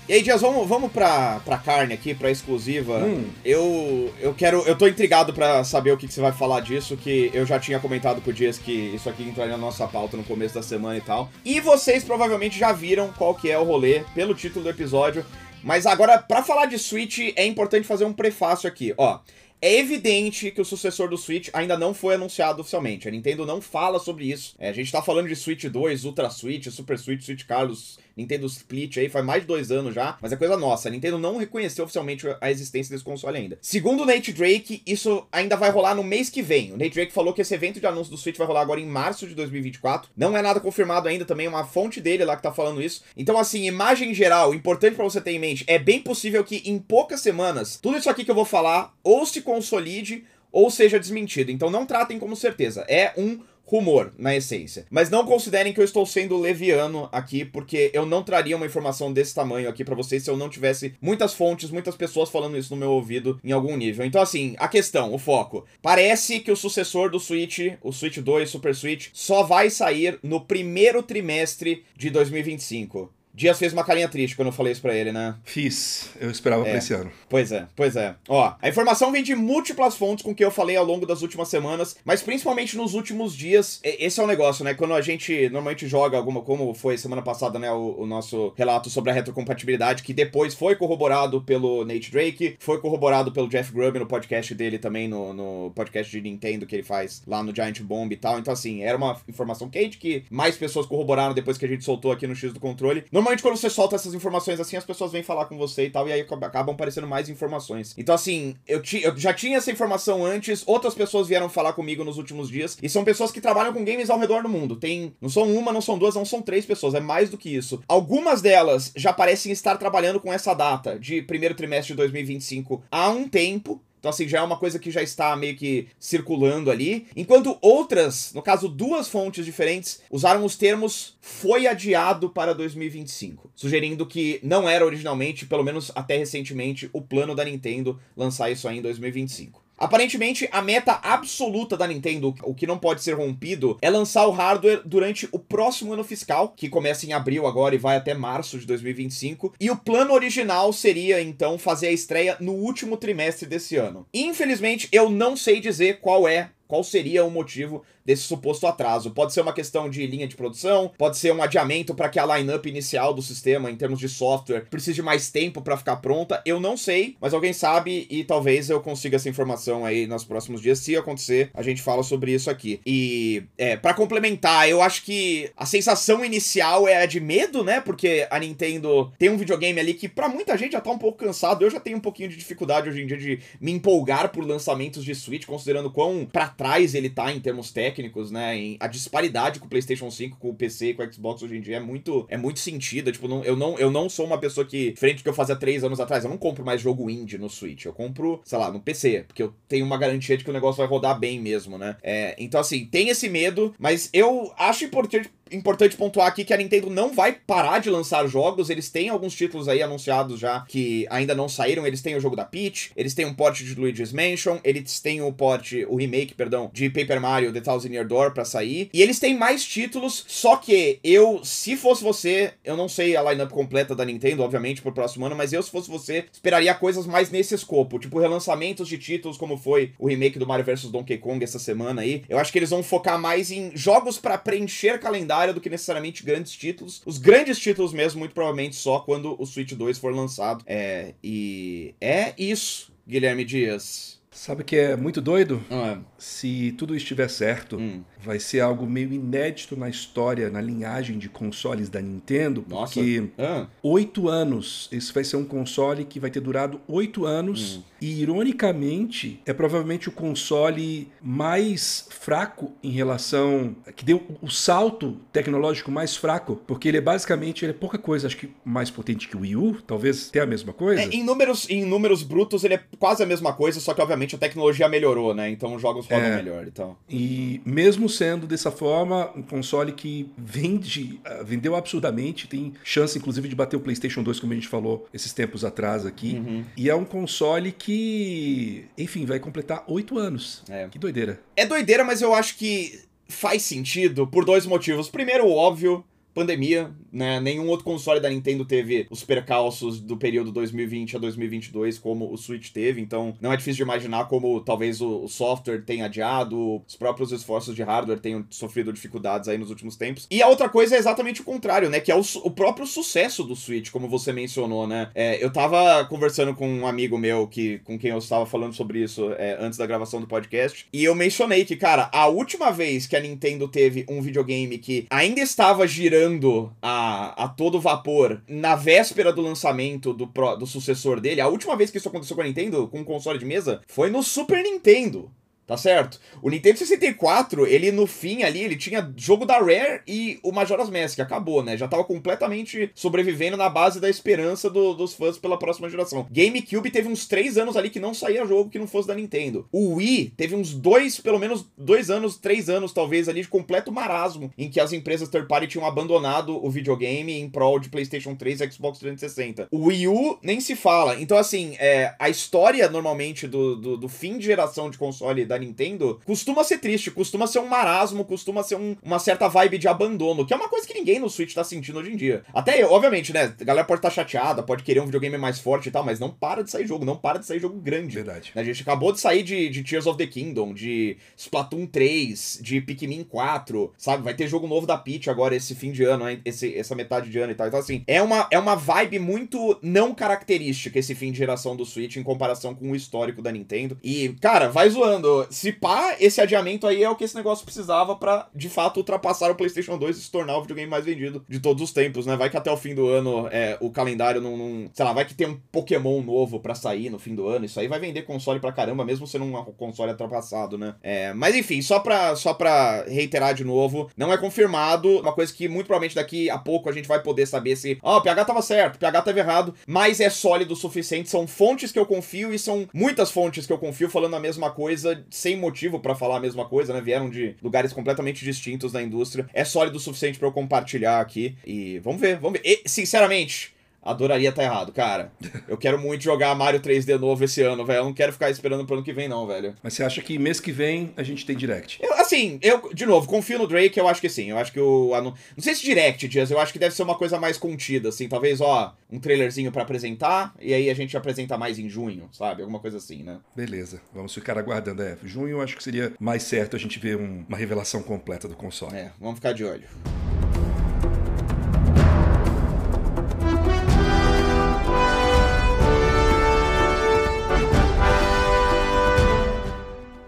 E aí, Dias, vamos, vamos pra, pra carne aqui, pra exclusiva.
Hum.
Eu, eu quero. Eu tô intrigado pra saber o que, que você vai falar disso, que eu já tinha comentado com o Dias que isso aqui entraria na nossa pauta no começo da semana e tal. E vocês provavelmente já viram qual que é o rolê pelo título do episódio. Mas agora, pra falar de Switch, é importante fazer um prefácio aqui, ó. É evidente que o sucessor do Switch ainda não foi anunciado oficialmente. A Nintendo não fala sobre isso. É, a gente tá falando de Switch 2, Ultra Switch, Super Switch, Switch Carlos, Nintendo Split aí, faz mais de dois anos já, mas é coisa nossa. A Nintendo não reconheceu oficialmente a existência desse console ainda. Segundo o Nate Drake, isso ainda vai rolar no mês que vem. O Nate Drake falou que esse evento de anúncio do Switch vai rolar agora em março de 2024. Não é nada confirmado ainda, também é uma fonte dele lá que tá falando isso. Então, assim, imagem geral, importante para você ter em mente, é bem possível que em poucas semanas, tudo isso aqui que eu vou falar ou se consolide ou seja desmentido. Então não tratem como certeza. É um rumor, na essência. Mas não considerem que eu estou sendo leviano aqui, porque eu não traria uma informação desse tamanho aqui para vocês se eu não tivesse muitas fontes, muitas pessoas falando isso no meu ouvido em algum nível. Então, assim, a questão, o foco. Parece que o sucessor do Switch, o Switch 2, Super Switch, só vai sair no primeiro trimestre de 2025. Dias fez uma carinha triste quando eu falei isso pra ele, né?
Fiz. Eu esperava
É.
pra esse ano.
Pois é, pois é. Ó, a informação vem de múltiplas fontes com que eu falei ao longo das últimas semanas, mas principalmente nos últimos dias. Esse é o negócio, né? Quando a gente normalmente joga alguma, como foi semana passada, né? O, o nosso relato sobre a retrocompatibilidade, que depois foi corroborado pelo Nate Drake, foi corroborado pelo Jeff Grubb no podcast dele também, no, no podcast de Nintendo que ele faz lá no Giant Bomb e tal. Então, assim, era uma informação quente que mais pessoas corroboraram depois que a gente soltou aqui no X do controle. Normalmente, quando você solta essas informações assim, as pessoas vêm falar com você e tal, e aí acab- acabam aparecendo mais informações. Então, assim, eu, ti, eu já tinha essa informação antes, outras pessoas vieram falar comigo nos últimos dias, e são pessoas que trabalham com games ao redor do mundo. Tem. Não são uma, não são duas, não são três pessoas, é mais do que isso. Algumas delas já parecem estar trabalhando com essa data de primeiro trimestre de 2025 há um tempo. Então, assim, já é uma coisa que já está meio que circulando ali. Enquanto outras, no caso, duas fontes diferentes, usaram os termos foi adiado para 2025. Sugerindo que não era originalmente, pelo menos até recentemente, o plano da Nintendo lançar isso aí em 2025. Aparentemente, a meta absoluta da Nintendo, o que não pode ser rompido, é lançar o hardware durante o próximo ano fiscal, que começa em abril agora e vai até março de 2025. E o plano original seria, então, fazer a estreia no último trimestre desse ano. Infelizmente, eu não sei dizer qual é qual seria o motivo desse suposto atraso. Pode ser uma questão de linha de produção, pode ser um adiamento para que a lineup inicial do sistema, em termos de software, precise mais tempo para ficar pronta. Eu não sei, mas alguém sabe e talvez eu consiga essa informação aí nos próximos dias. Se acontecer, a gente fala sobre isso aqui. E, é, para complementar, eu acho que a sensação inicial é a de medo, né? Porque a Nintendo tem um videogame ali que para muita gente já tá um pouco cansado. Eu já tenho um pouquinho de dificuldade hoje em dia de me empolgar por lançamentos de Switch, considerando quão pra trás ele tá em termos técnicos, né? Em, a disparidade com o PlayStation 5, com o PC e com o Xbox hoje em dia é muito, é muito sentida. Tipo, não, eu, não, eu não sou uma pessoa que, frente ao que eu fazia três anos atrás, eu não compro mais jogo indie no Switch. Eu compro, sei lá, no PC, porque eu tenho uma garantia de que o negócio vai rodar bem mesmo, né? É, então, assim, tem esse medo, mas eu acho importante importante pontuar aqui que a Nintendo não vai parar de lançar jogos. Eles têm alguns títulos aí anunciados já que ainda não saíram. Eles têm o jogo da Peach, eles têm um port de Luigi's Mansion, eles têm o port, o remake, perdão, de Paper Mario The Thousand Year Door pra sair. E eles têm mais títulos, só que eu, se fosse você, eu não sei a lineup completa da Nintendo, obviamente, pro próximo ano, mas eu, se fosse você, esperaria coisas mais nesse escopo, tipo relançamentos de títulos, como foi o remake do Mario vs Donkey Kong essa semana aí. Eu acho que eles vão focar mais em jogos pra preencher calendário área do que necessariamente grandes títulos. Os grandes títulos mesmo, muito provavelmente só quando o Switch 2 for lançado. É, e é isso, Guilherme Dias.
Sabe o que é muito doido?
Ah,
Se tudo estiver certo,
hum.
vai ser algo meio inédito na história, na linhagem de consoles da Nintendo, porque
Ah,
oito anos. Esse vai ser um console que vai ter durado oito anos.
Hum.
E, ironicamente, é provavelmente o console mais fraco em relação. que deu o salto tecnológico mais fraco. Porque ele é basicamente ele é pouca coisa, acho que mais potente que o Wii U. Talvez tenha a mesma coisa.
É, em, números, em números brutos, ele é quase a mesma coisa, só que obviamente a tecnologia melhorou, né? Então os jogos rodam
É.
melhor. Então.
E mesmo sendo dessa forma, um console que vende, ah, vendeu absurdamente, tem chance inclusive de bater o PlayStation 2, como a gente falou esses tempos atrás aqui.
Uhum.
E é um console que, enfim, vai completar oito anos.
É.
Que doideira.
É doideira, mas eu acho que faz sentido por dois motivos. Primeiro, o óbvio. Pandemia, né? Nenhum outro console da Nintendo teve os percalços do período 2020 a 2022 como o Switch teve, então não é difícil de imaginar como talvez o, software tenha adiado, os próprios esforços de hardware tenham sofrido dificuldades aí nos últimos tempos. E a outra coisa é exatamente o contrário, né? Que é o, o próprio sucesso do Switch, como você mencionou, né? É, eu tava conversando com um amigo meu que, com quem eu estava falando sobre isso é, antes da gravação do podcast, e eu mencionei que, cara, a última vez que a Nintendo teve um videogame que ainda estava girando a, a todo vapor na véspera do lançamento do, pro- do sucessor dele, a última vez que isso aconteceu com a Nintendo, com um console de mesa, foi no Super Nintendo. Tá certo? O Nintendo 64, ele no fim ali, ele tinha jogo da Rare e o Majora's Mask, acabou, né? Já tava completamente sobrevivendo na base da esperança do- dos fãs pela próxima geração. GameCube teve uns três anos ali que não saía jogo que não fosse da Nintendo. O Wii teve uns dois, pelo menos dois anos, três anos talvez ali de completo marasmo, em que as empresas third party tinham abandonado o videogame em prol de PlayStation 3 e Xbox 360. O Wii U nem se fala. Então, assim, é, a história normalmente do, do, do fim de geração de console da Nintendo costuma ser triste, costuma ser um marasmo, costuma ser um- uma certa vibe de abandono, que é uma coisa que ninguém no Switch tá sentindo hoje em dia. Até eu, obviamente, né? A galera pode estar chateada, pode querer um videogame mais forte e tal, mas não para de sair jogo, não para de sair jogo grande.
Verdade.
A gente acabou de sair de, de Tears of the Kingdom, de Splatoon 3, de Pikmin 4, sabe? Vai ter jogo novo da Peach agora esse fim de ano, esse, essa metade de ano e tal. Então, assim, é uma, é uma vibe muito não característica esse fim de geração do Switch em comparação com o histórico da Nintendo. E, cara, vai zoando. Se pá, esse adiamento aí é o que esse negócio precisava pra, de fato, ultrapassar o PlayStation 2 e se tornar o videogame mais vendido de todos os tempos, né? Vai que até o fim do ano é, o calendário não, não- Sei lá, vai que tem um Pokémon novo pra sair no fim do ano. Isso aí vai vender console pra caramba, mesmo sendo um console ultrapassado, né? É, mas enfim, só pra, só pra reiterar de novo, não é confirmado. Uma coisa que muito provavelmente daqui a pouco a gente vai poder saber se. Ó, o PH tava certo, o PH tava errado, mas é sólido o suficiente. São fontes que eu confio e são muitas fontes que eu confio falando a mesma coisa, sem motivo pra falar a mesma coisa, né? Vieram de lugares completamente distintos da indústria. É sólido o suficiente pra eu compartilhar aqui. E vamos ver, vamos ver. E, sinceramente. Adoraria estar errado, cara. Eu quero muito jogar Mario 3D novo esse ano, velho. Eu não quero ficar esperando pro ano que vem, não, velho.
Mas você acha que mês que vem a gente tem direct?
Eu, assim, eu, de novo, confio no Drake, eu acho que sim. Eu acho que o. anu- Não sei se direct, Dias, eu acho que deve ser uma coisa mais contida, assim. Talvez, ó, um trailerzinho pra apresentar, e aí a gente apresenta mais em junho, sabe? Alguma coisa assim, né?
Beleza, vamos ficar aguardando. É, junho eu acho que seria mais certo a gente ver um- uma revelação completa do console.
É, vamos ficar de olho.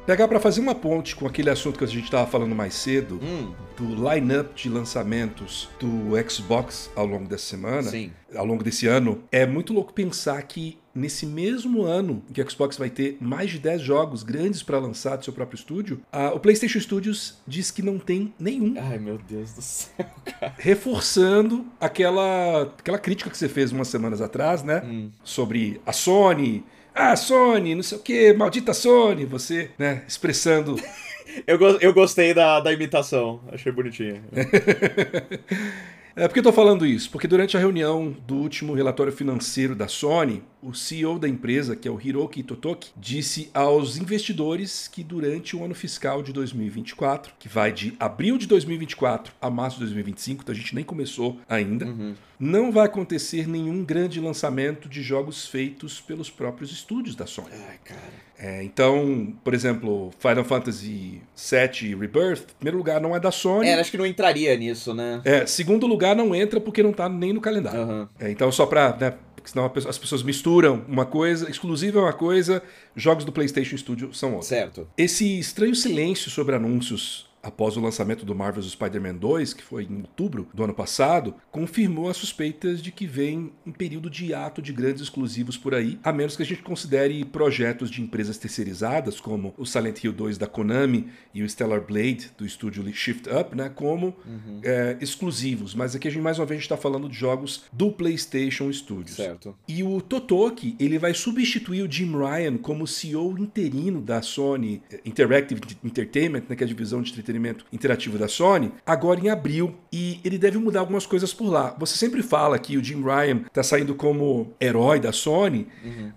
Pegar para fazer uma ponte com aquele assunto que a gente estava falando mais cedo,
Hum,
do line-up de lançamentos do Xbox ao longo dessa semana,
sim.
ao longo desse ano, é muito louco pensar que nesse mesmo ano que o Xbox vai ter mais de 10 jogos grandes para lançar do seu próprio estúdio, a- o PlayStation Studios diz que não tem nenhum,
Ai, meu Deus do céu.
reforçando aquela, aquela crítica que você fez umas semanas atrás, né?
Hum.
Sobre a Sony. Ah, Sony, não sei o que, maldita Sony, você, né, expressando
Eu, go- eu gostei da, da imitação, achei bonitinho.
É, por que eu tô falando isso? Porque durante a reunião do último relatório financeiro da Sony, o CEO da empresa, que é o Hiroki Totoki, disse aos investidores que durante o ano fiscal de 2024, que vai de abril de 2024 a março de 2025, então a gente nem começou ainda,
Uhum.
não vai acontecer nenhum grande lançamento de jogos feitos pelos próprios estúdios da Sony.
Ai, cara.
É, então, por exemplo, Final Fantasy VII Rebirth, primeiro lugar, não é da Sony.
É, acho que não entraria nisso, né?
É, segundo lugar, não entra porque não tá nem no calendário.
Aham.
É, então, só pra. Né, porque senão as pessoas misturam uma coisa, exclusiva é uma coisa, jogos do PlayStation Studio são outra.
Certo.
Esse estranho silêncio sobre anúncios após o lançamento do Marvel's Spider-Man 2, que foi em outubro do ano passado, confirmou as suspeitas de que vem um período de hiato de grandes exclusivos por aí, a menos que a gente considere projetos de empresas terceirizadas, como o Silent Hill 2 da Konami e o Stellar Blade do estúdio Shift Up, né, como é, exclusivos. Mas aqui a gente mais uma vez está falando de jogos do PlayStation Studios.
Certo.
E o Totoki, ele vai substituir o Jim Ryan como CEO interino da Sony eh, Interactive Entertainment, né, que é a divisão de entretenimento interativo da Sony, agora em abril. E ele deve mudar algumas coisas por lá. Você sempre fala que o Jim Ryan tá saindo como herói da Sony,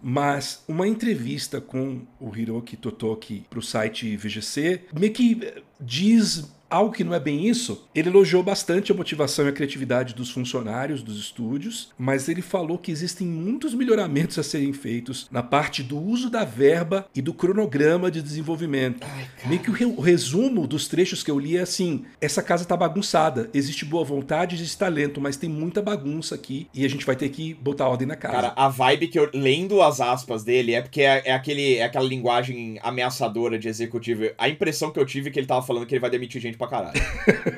mas uma entrevista com o Hiroki Totoki pro site VGC meio que eh, diz algo que não é bem isso. Ele elogiou bastante a motivação e a criatividade dos funcionários dos estúdios, mas ele falou que existem muitos melhoramentos a serem feitos na parte do uso da verba e do cronograma de desenvolvimento. Meio que o resumo dos trechos que eu li é assim: essa casa tá bagunçada, existe boa vontade, existe talento, mas tem muita bagunça aqui e a gente vai ter que botar ordem na casa.
Cara, a vibe que eu lendo as aspas dele é porque é, é aquele, é aquela linguagem ameaçadora de executivo. A impressão que eu tive é que ele tava falando que ele vai demitir gente pra caralho.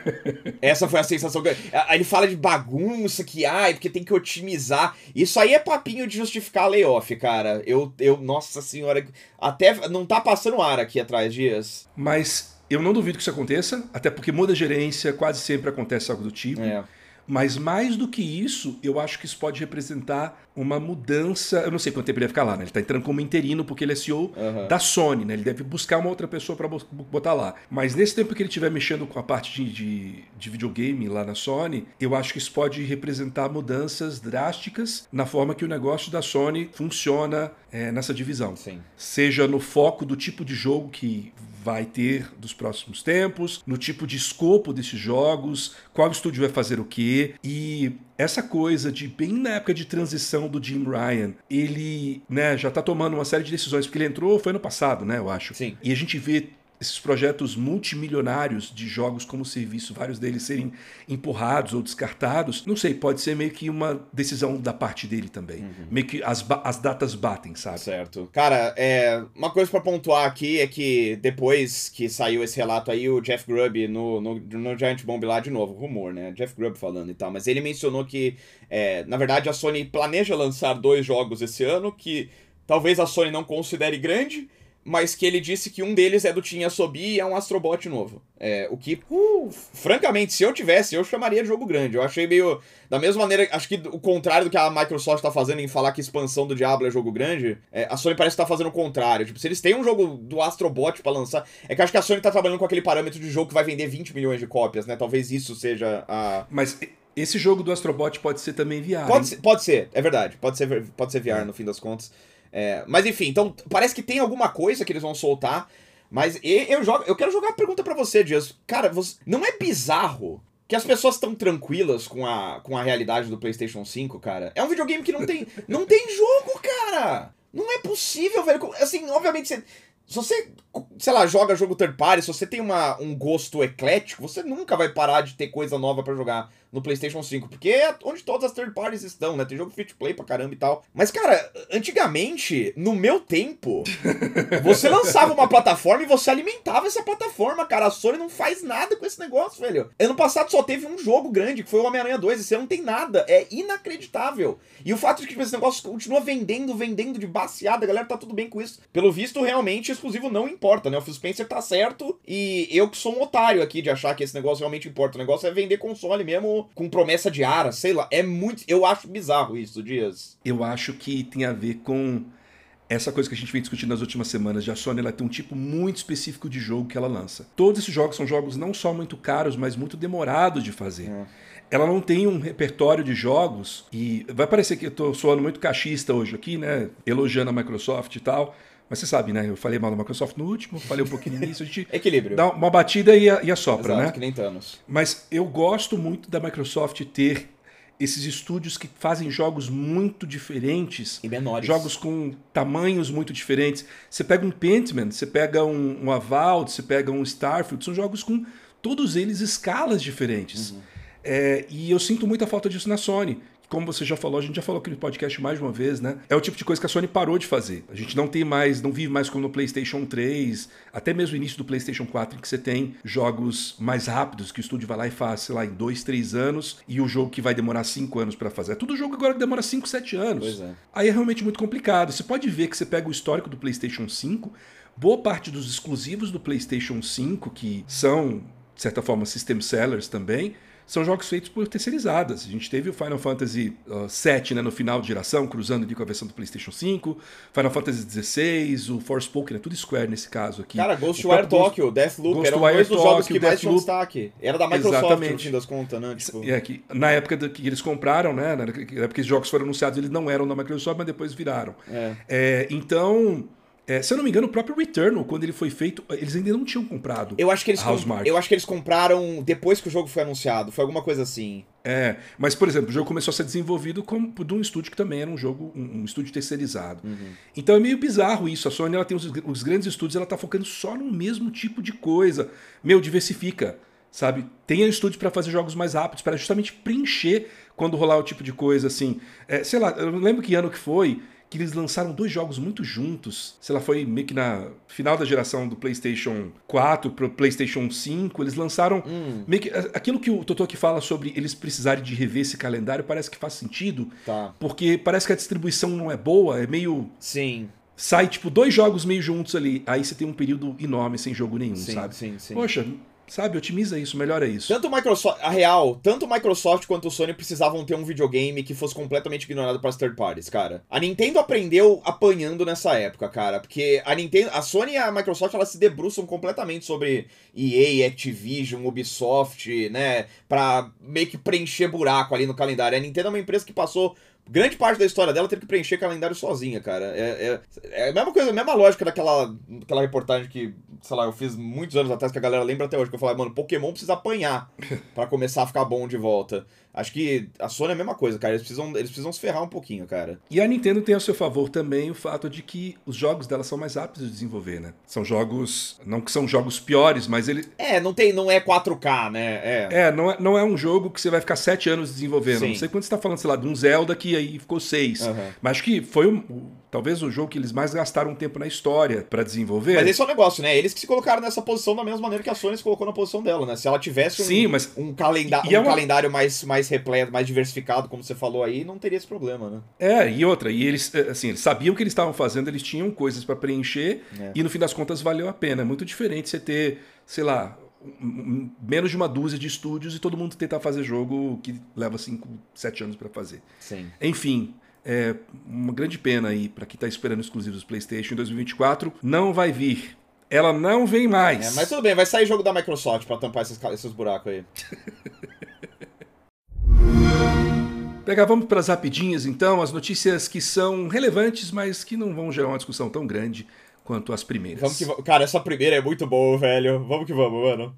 Essa foi a sensação que. eu- Aí ele fala de bagunça, que ai, porque tem que otimizar. Isso aí é papinho de justificar layoff, cara. Eu, eu, nossa senhora, até não tá passando ar aqui atrás, Dias.
Mas eu não duvido que isso aconteça, até porque muda gerência, quase sempre acontece algo do tipo.
É.
Mas mais do que isso, eu acho que isso pode representar uma mudança. Eu não sei quanto tempo ele vai ficar lá, né? Ele tá entrando como interino porque ele é CEO
Aham.
da Sony, né? Ele deve buscar uma outra pessoa para botar lá. Mas nesse tempo que ele estiver mexendo com a parte de, de, de videogame lá na Sony, eu acho que isso pode representar mudanças drásticas na forma que o negócio da Sony funciona é, nessa divisão
Sim.
seja no foco do tipo de jogo que vai ter dos próximos tempos, no tipo de escopo desses jogos, qual estúdio vai fazer o quê. E essa coisa de bem na época de transição do Jim Ryan, ele, né, já tá tomando uma série de decisões porque ele entrou foi ano passado, né, eu acho.
Sim.
E a gente vê esses projetos multimilionários de jogos como serviço, vários deles serem empurrados ou descartados, não sei, pode ser meio que uma decisão da parte dele também. Meio que as, as datas batem, sabe?
Certo. Cara, é, uma coisa pra pontuar aqui é que depois que saiu esse relato aí, o Jeff Grubb no, no, no Giant Bomb lá de novo, rumor, né? Jeff Grubb falando e tal, mas ele mencionou que, é, na verdade, a Sony planeja lançar dois jogos esse ano que talvez a Sony não considere grande, mas que ele disse que um deles é do Team Asobi e é um Astrobot novo. É, o que, uh, francamente, se eu tivesse, eu chamaria de jogo grande. Eu achei meio. Da mesma maneira, acho que o contrário do que a Microsoft tá fazendo em falar que expansão do Diablo é jogo grande, é, a Sony parece que tá fazendo o contrário. Tipo, se eles têm um jogo do Astrobot pra lançar. É que acho que a Sony tá trabalhando com aquele parâmetro de jogo que vai vender 20 milhões de cópias, né? Talvez isso seja a.
Mas esse jogo do Astrobot pode ser também VR.
Pode ser, pode ser, é verdade. Pode ser, pode ser VR no fim das contas. É, mas enfim, então parece que tem alguma coisa que eles vão soltar. Mas eu, jogo, eu quero jogar a pergunta pra você, Dias. Cara, você- não é bizarro que as pessoas estão tranquilas com a, com a realidade do PlayStation 5, cara? É um videogame que não tem, não tem jogo, cara! Não é possível, velho. Assim, obviamente, você, se você, sei lá, joga jogo third party, se você tem uma, um gosto eclético, você nunca vai parar de ter coisa nova pra jogar no PlayStation 5, porque é onde todas as third parties estão, né? Tem jogo free to play pra caramba e tal. Mas, cara, antigamente, no meu tempo, você lançava uma plataforma e você alimentava essa plataforma, cara. A Sony não faz nada com esse negócio, velho. Ano passado só teve um jogo grande, que foi o Homem-Aranha 2, esse ano não tem nada. É inacreditável. E o fato de que tipo, esse negócio continua vendendo, vendendo de baseada, a galera tá tudo bem com isso. Pelo visto, realmente, exclusivo não importa, né? O Phil Spencer tá certo e eu que sou um otário aqui de achar que esse negócio realmente importa. O negócio é vender console mesmo com promessa de ara, sei lá. É muito. Eu acho bizarro isso, Dias.
Eu acho que tem a ver com essa coisa que a gente vem discutindo nas últimas semanas, de a Sony ela tem um tipo muito específico de jogo que ela lança. Todos esses jogos são jogos não só muito caros, mas muito demorados de fazer.
É.
Ela não tem um repertório de jogos, e vai parecer que eu tô soando muito cachista hoje aqui, né? Elogiando a Microsoft e tal. Mas você sabe, né? Eu falei mal da Microsoft no último, falei um pouquinho início, a gente
Equilíbrio.
dá uma batida e, a- e assopra,
Exato,
né?
que nem Thanos.
Mas eu gosto muito da Microsoft ter esses estúdios que fazem jogos muito diferentes.
E menores.
Jogos com tamanhos muito diferentes. Você pega um Pentiment, você pega um, um Avowed, você pega um Starfield, são jogos com todos eles escalas diferentes. Uhum. É, e eu sinto muita falta disso na Sony como você já falou, a gente já falou aqui no podcast mais de uma vez, né? É o tipo de coisa que a Sony parou de fazer. A gente não tem mais, não vive mais como no PlayStation 3, até mesmo o início do PlayStation 4, em que você tem jogos mais rápidos, que o estúdio vai lá e faz, sei lá, em dois, três anos, e o jogo que vai demorar cinco anos para fazer. É tudo jogo agora que demora cinco, sete anos.
Pois é.
Aí é realmente muito complicado. Você pode ver que você pega o histórico do PlayStation 5, boa parte dos exclusivos do PlayStation 5, que são, de certa forma, system sellers também, são jogos feitos por terceirizadas. A gente teve o Final Fantasy VII né, no final de geração, cruzando ali com a versão do PlayStation 5, Final Fantasy XVI, o Forspoken, é tudo Square nesse caso aqui.
Cara, Ghostwire Tokyo, Deathloop, eram dois dos jogos que mais tinham destaque. Era da Microsoft, Exatamente. no fim das contas, né? Tipo...
É, que, na época que eles compraram, né, na época que os jogos foram anunciados, eles não eram da Microsoft, mas depois viraram.
É.
É, então... É, se eu não me engano, o próprio Returnal, quando ele foi feito, eles ainda não tinham comprado.
Eu acho que eles, eu acho que eles compraram depois que o jogo foi anunciado. Foi alguma coisa assim.
É, mas por exemplo, o jogo começou a ser desenvolvido como de um estúdio que também era um jogo, um, um estúdio terceirizado.
Uhum.
Então é meio bizarro isso. A Sony ela tem os, os grandes estúdios, ela tá focando só no mesmo tipo de coisa. Meu, diversifica sabe? Tenha estúdios para fazer jogos mais rápidos, para justamente preencher quando rolar o tipo de coisa assim. É, sei lá, eu não lembro que ano que foi, que eles lançaram dois jogos muito juntos. Sei lá, foi meio que na final da geração do PlayStation 4 pro PlayStation 5. Eles lançaram
hum.
meio que. Aquilo que o Totoki fala sobre eles precisarem de rever esse calendário parece que faz sentido.
Tá.
Porque parece que a distribuição não é boa, é meio.
Sim.
Sai, tipo, dois jogos meio juntos ali. Aí você tem um período enorme sem jogo nenhum,
sim,
sabe?
Sim, sim.
Poxa, Sabe, otimiza isso, melhora isso.
Tanto o Microsoft, a real, tanto o Microsoft quanto o Sony precisavam ter um videogame que fosse completamente ignorado para as third parties, cara. A Nintendo aprendeu apanhando nessa época, cara, porque a Nintendo, a Sony e a Microsoft elas se debruçam completamente sobre EA, Activision, Ubisoft, né, para meio que preencher buraco ali no calendário. A Nintendo é uma empresa que passou grande parte da história dela teve que preencher calendário sozinha, cara. É, é, é, a mesma coisa, a mesma lógica daquela, daquela reportagem que, sei lá, eu fiz muitos anos atrás que a galera lembra até hoje, que eu falei, mano, Pokémon precisa apanhar para começar a ficar bom de volta. Acho que a Sony é a mesma coisa, cara. Eles precisam, eles precisam se ferrar um pouquinho, cara.
E a Nintendo tem a seu favor também o fato de que os jogos dela são mais rápidos de desenvolver, né? São jogos. Não que são jogos piores, mas ele.
É, não tem. Não é 4K, né? É,
é, não, é não é um jogo que você vai ficar sete anos desenvolvendo. Sim. Não sei quando você tá falando, sei lá, de um Zelda que aí ficou seis.
Uhum.
Mas acho que foi um, talvez o jogo que eles mais gastaram tempo na história para desenvolver.
Mas esse é o negócio, né? Eles que se colocaram nessa posição da mesma maneira que a Sony se colocou na posição dela, né? Se ela tivesse um,
Sim, mas...
um, calenda um é uma... calendário mais, mais repleto, mais diversificado, como você falou aí, não teria esse problema, né?
É, e outra, e eles, eh, assim, eles sabiam o que eles estavam fazendo, eles tinham coisas para preencher
é.
e no fim das contas valeu a pena. É muito diferente você ter, sei lá, menos de uma dúzia de estúdios e todo mundo tentar fazer jogo que leva 5, 7 anos para fazer.
Sim.
Enfim, é uma grande pena aí para quem está esperando exclusivos PlayStation em 2024. Não vai vir. Ela não vem mais.
É, mas tudo bem, vai sair jogo da Microsoft para tampar esses, esses buracos aí.
Pegar, vamos para as rapidinhas então, as notícias que são relevantes, mas que não vão gerar uma discussão tão grande quanto as primeiras.
Vamos que, cara, essa primeira é muito boa, velho. Vamos que vamos, mano.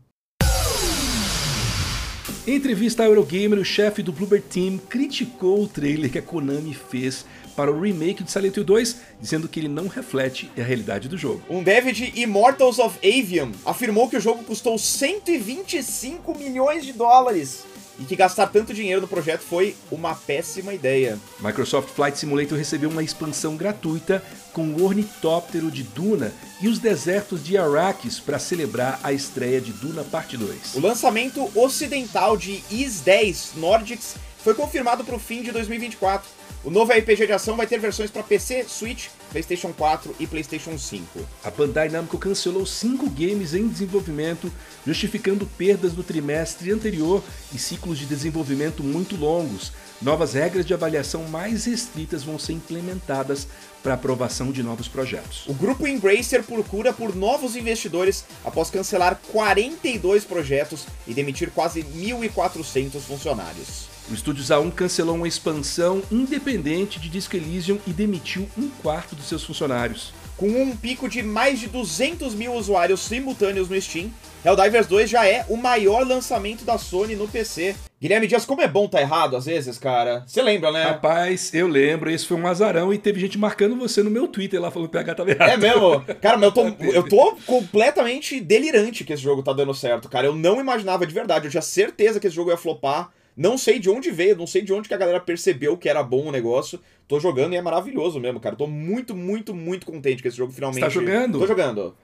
Em entrevista à Eurogamer, o chefe do Bluebird Team criticou o trailer que a Konami fez para o remake de Silent Hill 2, dizendo que ele não reflete a realidade do jogo.
Um dev de Immortals of Avium afirmou que o jogo custou 125 milhões de dólares e que gastar tanto dinheiro no projeto foi uma péssima ideia.
Microsoft Flight Simulator recebeu uma expansão gratuita com o ornitóptero de Duna e os desertos de Arrakis para celebrar a estreia de Duna Parte 2.
O lançamento ocidental de Is 10 Nordics foi confirmado para o fim de 2024. O novo RPG de ação vai ter versões para PC, Switch, PlayStation 4 e PlayStation 5.
A Bandai Namco cancelou cinco games em desenvolvimento, justificando perdas no trimestre anterior e ciclos de desenvolvimento muito longos. Novas regras de avaliação mais restritas vão ser implementadas para aprovação de novos projetos.
O grupo Embracer procura por novos investidores após cancelar 42 projetos e demitir quase 1.400 funcionários.
O Estúdios A1 cancelou uma expansão independente de Disco Elysium e demitiu um quarto dos seus funcionários.
com um pico de mais de 200 mil usuários simultâneos no Steam. Helldivers 2 já é o maior lançamento da Sony no PC. Guilherme Dias, como é bom tá errado às vezes, cara? Você lembra, né?
Rapaz, eu lembro, esse foi um azarão e teve gente marcando você no meu Twitter lá falando que o PH tava errado.
É mesmo? Cara, mas eu tô, eu tô completamente delirante que esse jogo tá dando certo, cara. Eu não imaginava de verdade, eu tinha certeza que esse jogo ia flopar. Não sei de onde veio, não sei de onde que a galera percebeu que era bom o negócio. Tô jogando e é maravilhoso mesmo, cara. Tô muito, muito, muito contente que esse jogo finalmente.
Você tá jogando?
Tô jogando.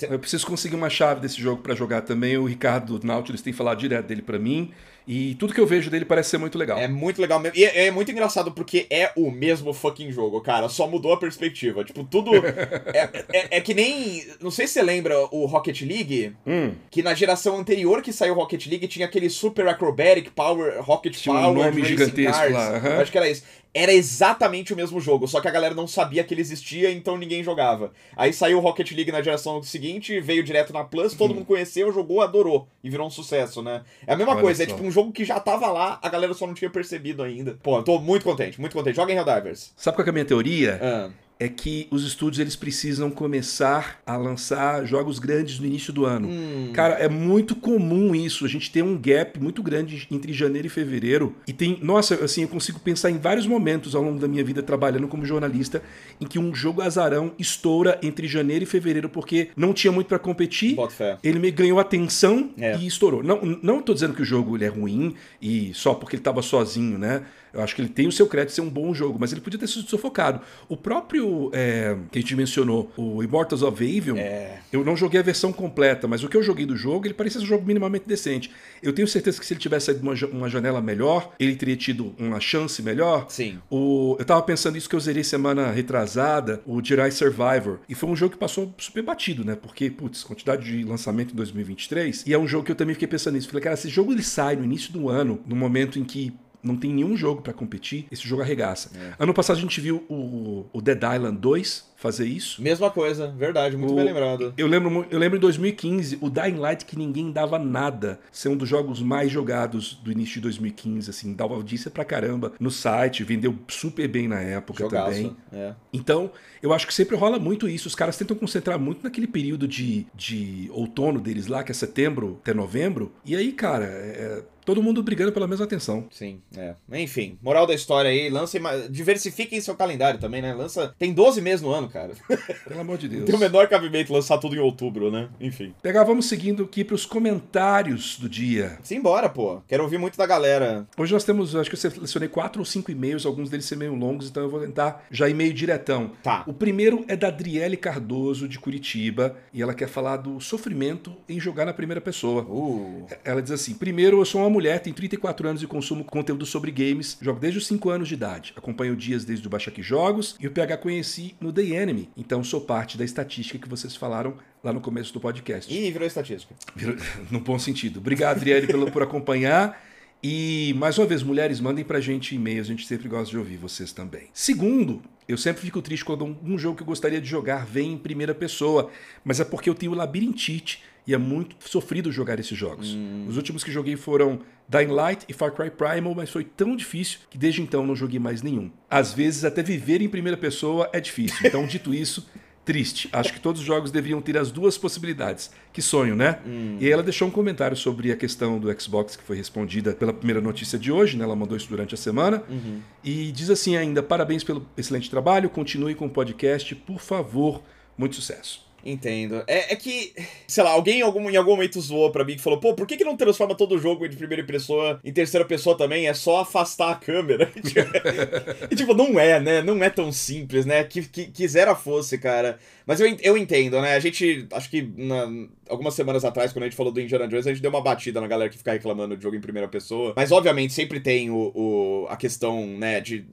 Eu preciso conseguir uma chave desse jogo para jogar também. O Ricardo Nautilus tem falado direto dele para mim. E tudo que eu vejo dele parece ser muito legal.
É muito legal mesmo. E é, é, muito engraçado porque é o mesmo fucking jogo, cara. Só mudou a perspectiva. Tipo, tudo. é, é, é, que nem. Não sei se você lembra o Rocket League.
Hum.
Que na geração anterior que saiu o Rocket League tinha aquele Super Acrobatic Power Rocket
tinha
Power.
Um nome gigantesco
Cars.
lá. Uhum.
Acho que era isso era exatamente o mesmo jogo, só que a galera não sabia que ele existia, então ninguém jogava. Aí saiu o Rocket League na geração seguinte, veio direto na Plus, todo hum. mundo conheceu, jogou, adorou e virou um sucesso, né? É a mesma Olha coisa, é só. é tipo um jogo que já tava lá, a galera só não tinha percebido ainda. Pô, eu tô muito contente, muito contente. Joga em Helldivers.
Sabe qual é a minha teoria?
Ah
é que os estúdios eles precisam começar a lançar jogos grandes no início do ano.
Hum.
Cara, é muito comum isso. A gente tem um gap muito grande entre janeiro e fevereiro. E tem, nossa, assim, eu consigo pensar em vários momentos ao longo da minha vida trabalhando como jornalista em que um jogo azarão estoura entre janeiro e fevereiro porque não tinha muito para competir. Ele me ganhou atenção
é.
e estourou. Não, não tô dizendo que o jogo ele é ruim e só porque ele tava sozinho, né? Eu acho que ele tem o seu crédito de ser um bom jogo, mas ele podia ter sido sufocado. O próprio é, que a gente mencionou, o Immortals of Avium,
é.
eu não joguei a versão completa, mas o que eu joguei do jogo, ele parecia um jogo minimamente decente. Eu tenho certeza que se ele tivesse saído uma, uma janela melhor, ele teria tido uma chance melhor.
Sim.
O, eu tava pensando isso que eu zerei semana retrasada, o Jedi Survivor, e foi um jogo que passou super batido, né? Porque, putz, quantidade de lançamento em 2023, e é um jogo que eu também fiquei pensando nisso. Falei, cara, esse jogo ele sai no início do ano, no momento em que não tem nenhum jogo para competir, esse jogo arregaça.
É.
Ano passado a gente viu o, o Dead Island 2 fazer isso.
Mesma coisa, verdade, muito
o,
bem lembrado.
Eu lembro, eu lembro em 2015, o Dying Light, que ninguém dava nada, ser um dos jogos mais jogados do início de 2015, assim, dava audiência pra caramba no site, vendeu super bem na época
Jogaço,
também.
É.
Então, eu acho que sempre rola muito isso. Os caras tentam concentrar muito naquele período de, de outono deles lá, que é setembro até novembro. E aí, cara, é, todo mundo brigando pela mesma atenção.
Sim, é. Enfim, moral da história aí, lancem, diversifiquem seu calendário também, né? Lança, tem 12 meses no ano, cara.
Pelo amor de Deus.
Tem o menor cabimento lançar tudo em outubro, né? Enfim.
Pegar, vamos seguindo aqui para os comentários do dia.
Simbora, pô. Quero ouvir muito da galera.
Hoje nós temos, acho que eu selecionei quatro ou cinco e-mails, alguns deles ser meio longos, então eu vou tentar já ir meio diretão.
Tá.
O primeiro é da Adriele Cardoso, de Curitiba, e ela quer falar do sofrimento em jogar na primeira pessoa.
Uh.
Ela diz assim: primeiro, eu sou uma mulher, tenho 34 anos e consumo conteúdo sobre games, jogo desde os 5 anos de idade. Acompanho dias desde o Baixa Aqui Jogos e o PH conheci no The Enemy. Então sou parte da estatística que vocês falaram lá no começo do podcast.
Ih, virou estatística.
Virou, no bom sentido. Obrigado, Adriele, pelo, por acompanhar. E, mais uma vez, mulheres, mandem pra gente e-mails, a gente sempre gosta de ouvir vocês também. Segundo, eu sempre fico triste quando um, um jogo que eu gostaria de jogar vem em primeira pessoa, mas é porque eu tenho labirintite e é muito sofrido jogar esses jogos.
Hum.
Os últimos que joguei foram Dying Light e Far Cry Primal, mas foi tão difícil que desde então não joguei mais nenhum. Às vezes, até viver em primeira pessoa é difícil. Então, dito isso, triste. Acho que todos os jogos deveriam ter as duas possibilidades. Que sonho, né?
Hum.
E aí ela deixou um comentário sobre a questão do Xbox, que foi respondida pela primeira notícia de hoje, né? Ela mandou isso durante a semana.
Uhum.
E diz assim ainda: parabéns pelo excelente trabalho, continue com o podcast, por favor. Muito sucesso.
Entendo. É, é, que, sei lá, alguém em algum, em algum momento zoou pra mim que falou, pô, por que, que não transforma todo o jogo de primeira pessoa em terceira pessoa também? É só afastar a câmera. e tipo, não é, né? Não é tão simples, né? Que, que quisera fosse, cara. Mas eu, eu entendo, né? A gente, acho que na, algumas semanas atrás, quando a gente falou do Indiana Jones, a gente deu uma batida na galera que fica reclamando de jogo em primeira pessoa. Mas, obviamente, sempre tem o, o a questão, né, de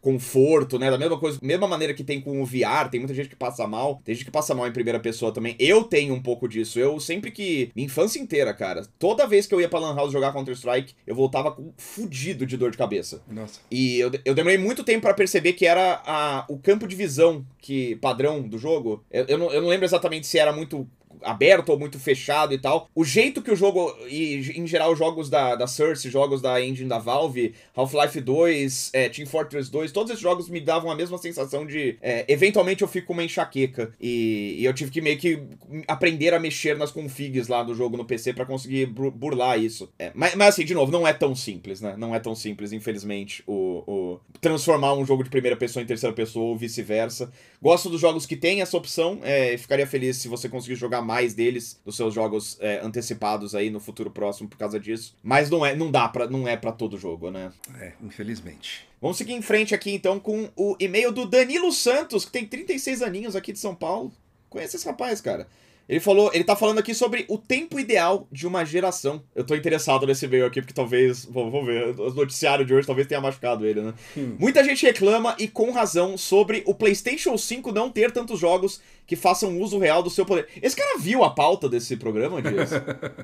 conforto, né? Da mesma coisa, mesma maneira que tem com o VR, tem muita gente que passa mal, tem gente que passa mal em primeira pessoa também. Eu tenho um pouco disso. Eu sempre que. Minha infância inteira, cara. Toda vez que eu ia pra Lan House jogar Counter-Strike, eu voltava com fudido de dor de cabeça.
Nossa.
E eu, eu demorei muito tempo para perceber que era a, o campo de visão que padrão do jogo. Eu, eu, não, eu não lembro exatamente se era muito aberto ou muito fechado e tal. O jeito que o jogo, e em geral os jogos da, da Source, jogos da engine da Valve, Half-Life 2, é, Team Fortress 2, todos esses jogos me davam a mesma sensação de, é, eventualmente eu fico com uma enxaqueca. E, e, eu tive que meio que aprender a mexer nas configs lá do jogo no PC para conseguir burlar isso. É, mas, mas assim, de novo, não é tão simples, né? Não é tão simples, infelizmente, o, o transformar um jogo de primeira pessoa em terceira pessoa ou vice-versa. Gosto dos jogos que tem essa opção, é, ficaria feliz se você conseguir jogar mais deles, dos seus jogos é, antecipados aí no futuro próximo por causa disso. Mas não é, não dá para, não é para todo jogo, né?
É, infelizmente.
Vamos seguir em frente aqui então com o e-mail do Danilo Santos, que tem 36 aninhos aqui de São Paulo. Conhece esse rapaz, cara? Ele falou, ele tá falando aqui sobre o tempo ideal de uma geração. Eu tô interessado nesse e-mail aqui, porque talvez. Vamos ver. O noticiário de hoje talvez tenha machucado ele, né? Hum. Muita gente reclama, e com razão, sobre o PlayStation 5 não ter tantos jogos que façam uso real do seu poder. Esse cara viu a pauta desse programa, Dias?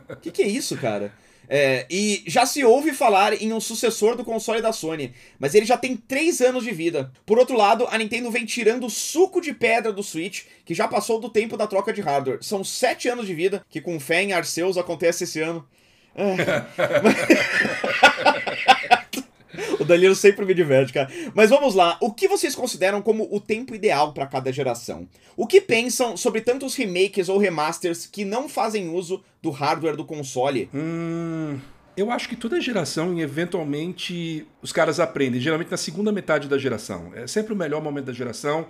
O que, que é isso, cara? É, e já se ouve falar em um sucessor do console da Sony, mas ele já tem 3 anos de vida. Por outro lado, a Nintendo vem tirando o suco de pedra do Switch, que já passou do tempo da troca de hardware. São 7 anos de vida, que com fé em Arceus acontece esse ano. É. O Danilo sempre me diverte, cara. Mas vamos lá. O que vocês consideram como o tempo ideal para cada geração? O que pensam sobre tantos remakes ou remasters que não fazem uso do hardware do console?
Hum. Eu acho que toda geração, eventualmente, os caras aprendem, geralmente na segunda metade da geração. É sempre o melhor momento da geração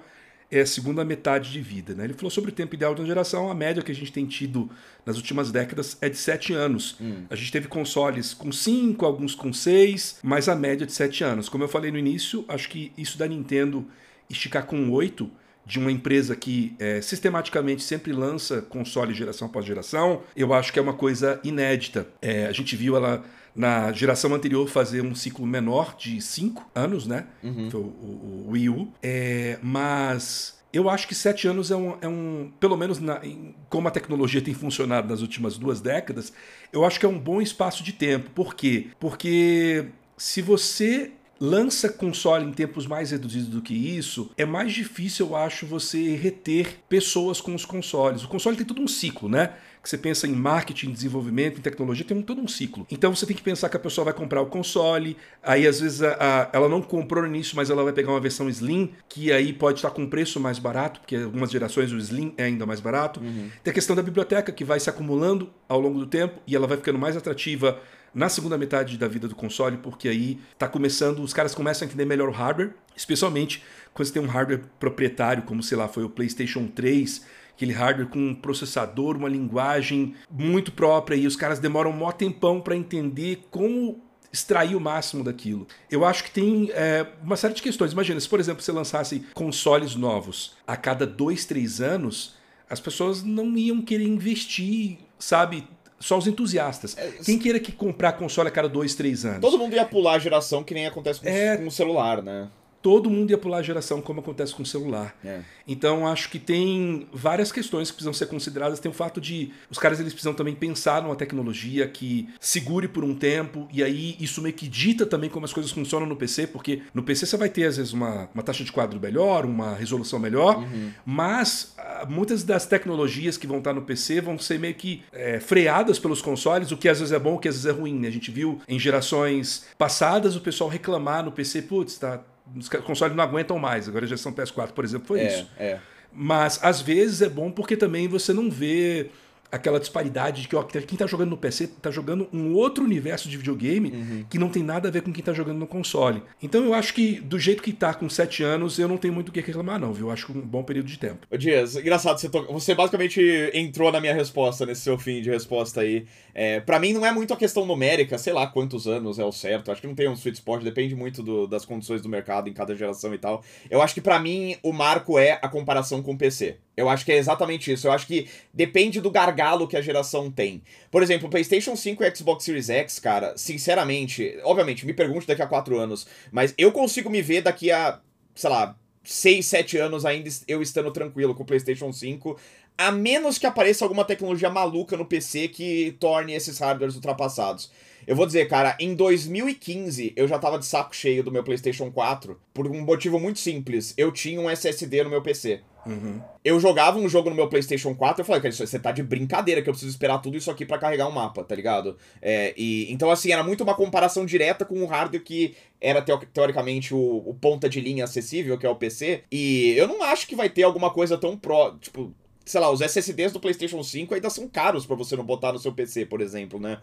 é a segunda metade de vida. Né? Ele falou sobre o tempo ideal de uma geração, a média que a gente tem tido nas últimas décadas é de 7 anos. Hum. A gente teve consoles com 5, alguns com 6, mas a média é de 7 anos. Como eu falei no início, acho que isso da Nintendo esticar com 8 de uma empresa que é, sistematicamente sempre lança console geração após geração, eu acho que é uma coisa inédita. É, a gente viu ela na geração anterior fazer um ciclo menor de 5 anos, né? Uhum. Foi o, o, o, Wii U. É, mas eu acho que sete anos é um, é um pelo menos na, em, como a tecnologia tem funcionado nas últimas duas décadas, eu acho que é um bom espaço de tempo. Por quê? Porque se você lança console em tempos mais reduzidos do que isso, é mais difícil, eu acho, você reter pessoas com os consoles. O console tem todo um ciclo, né? Que você pensa em marketing, desenvolvimento, em tecnologia, tem um, todo um ciclo. Então você tem que pensar que a pessoa vai comprar o console, aí às vezes a, a, ela não comprou no início, mas ela vai pegar uma versão Slim, que aí pode estar com um preço mais barato, porque algumas gerações o Slim é ainda mais barato. Uhum. Tem a questão da biblioteca, que vai se acumulando ao longo do tempo e ela vai ficando mais atrativa na segunda metade da vida do console, porque aí tá começando, os caras começam a entender melhor o hardware, especialmente quando você tem um hardware proprietário, como sei lá, foi o PlayStation 3 aquele hardware com um processador, uma linguagem muito própria e os caras demoram um maior tempão para entender como extrair o máximo daquilo. Eu acho que tem é, uma série de questões. Imagina, se por exemplo você lançasse consoles novos a cada dois, três anos, as pessoas não iam querer investir, sabe? Só os entusiastas. É, Quem queira que comprar console a cada dois, três anos?
Todo mundo ia pular a geração que nem acontece com, é... com o celular, né?
Todo mundo ia pular a geração, como acontece com o celular. É. Então, acho que tem várias questões que precisam ser consideradas. Tem o fato de os caras eles precisam também pensar numa tecnologia que segure por um tempo, e aí isso meio que dita também como as coisas funcionam no PC, porque no PC você vai ter, às vezes, uma, uma taxa de quadro melhor, uma resolução melhor, uhum. mas ah, muitas das tecnologias que vão estar no PC vão ser meio que é, freadas pelos consoles, o que às vezes é bom, o que às vezes é ruim. Né? A gente viu em gerações passadas o pessoal reclamar no PC, putz, tá os consoles não aguentam mais. Agora a geração PS4, por exemplo, foi
é,
isso.
É.
Mas às vezes é bom porque também você não vê aquela disparidade de que ó, quem tá jogando no PC tá jogando um outro universo de videogame uhum. que não tem nada a ver com quem tá jogando no console. Então eu acho que do jeito que tá com 7 anos, eu não tenho muito o que reclamar não, viu? Eu acho que um bom período de tempo.
Ô Dias, engraçado, você, to... você basicamente entrou na minha resposta, nesse seu fim de resposta aí. É, para mim não é muito a questão numérica, sei lá quantos anos é o certo, acho que não tem um sweet spot, depende muito do, das condições do mercado em cada geração e tal. Eu acho que para mim o marco é a comparação com o PC. Eu acho que é exatamente isso. Eu acho que depende do gargalo que a geração tem. Por exemplo, PlayStation 5 e Xbox Series X, cara, sinceramente, obviamente, me pergunte daqui a 4 anos, mas eu consigo me ver daqui a, sei lá, 6, 7 anos ainda eu estando tranquilo com o PlayStation 5, a menos que apareça alguma tecnologia maluca no PC que torne esses hardwares ultrapassados. Eu vou dizer, cara, em 2015 eu já tava de saco cheio do meu PlayStation 4 por um motivo muito simples. Eu tinha um SSD no meu PC.
Uhum.
Eu jogava um jogo no meu PlayStation 4 eu falei, cara, você tá de brincadeira que eu preciso esperar tudo isso aqui para carregar um mapa, tá ligado? É, e, então, assim, era muito uma comparação direta com o hardware que era teo teoricamente o, o, ponta de linha acessível, que é o PC. E eu não acho que vai ter alguma coisa tão pró. Tipo, sei lá, os SSDs do PlayStation 5 ainda são caros para você não botar no seu PC, por exemplo, né?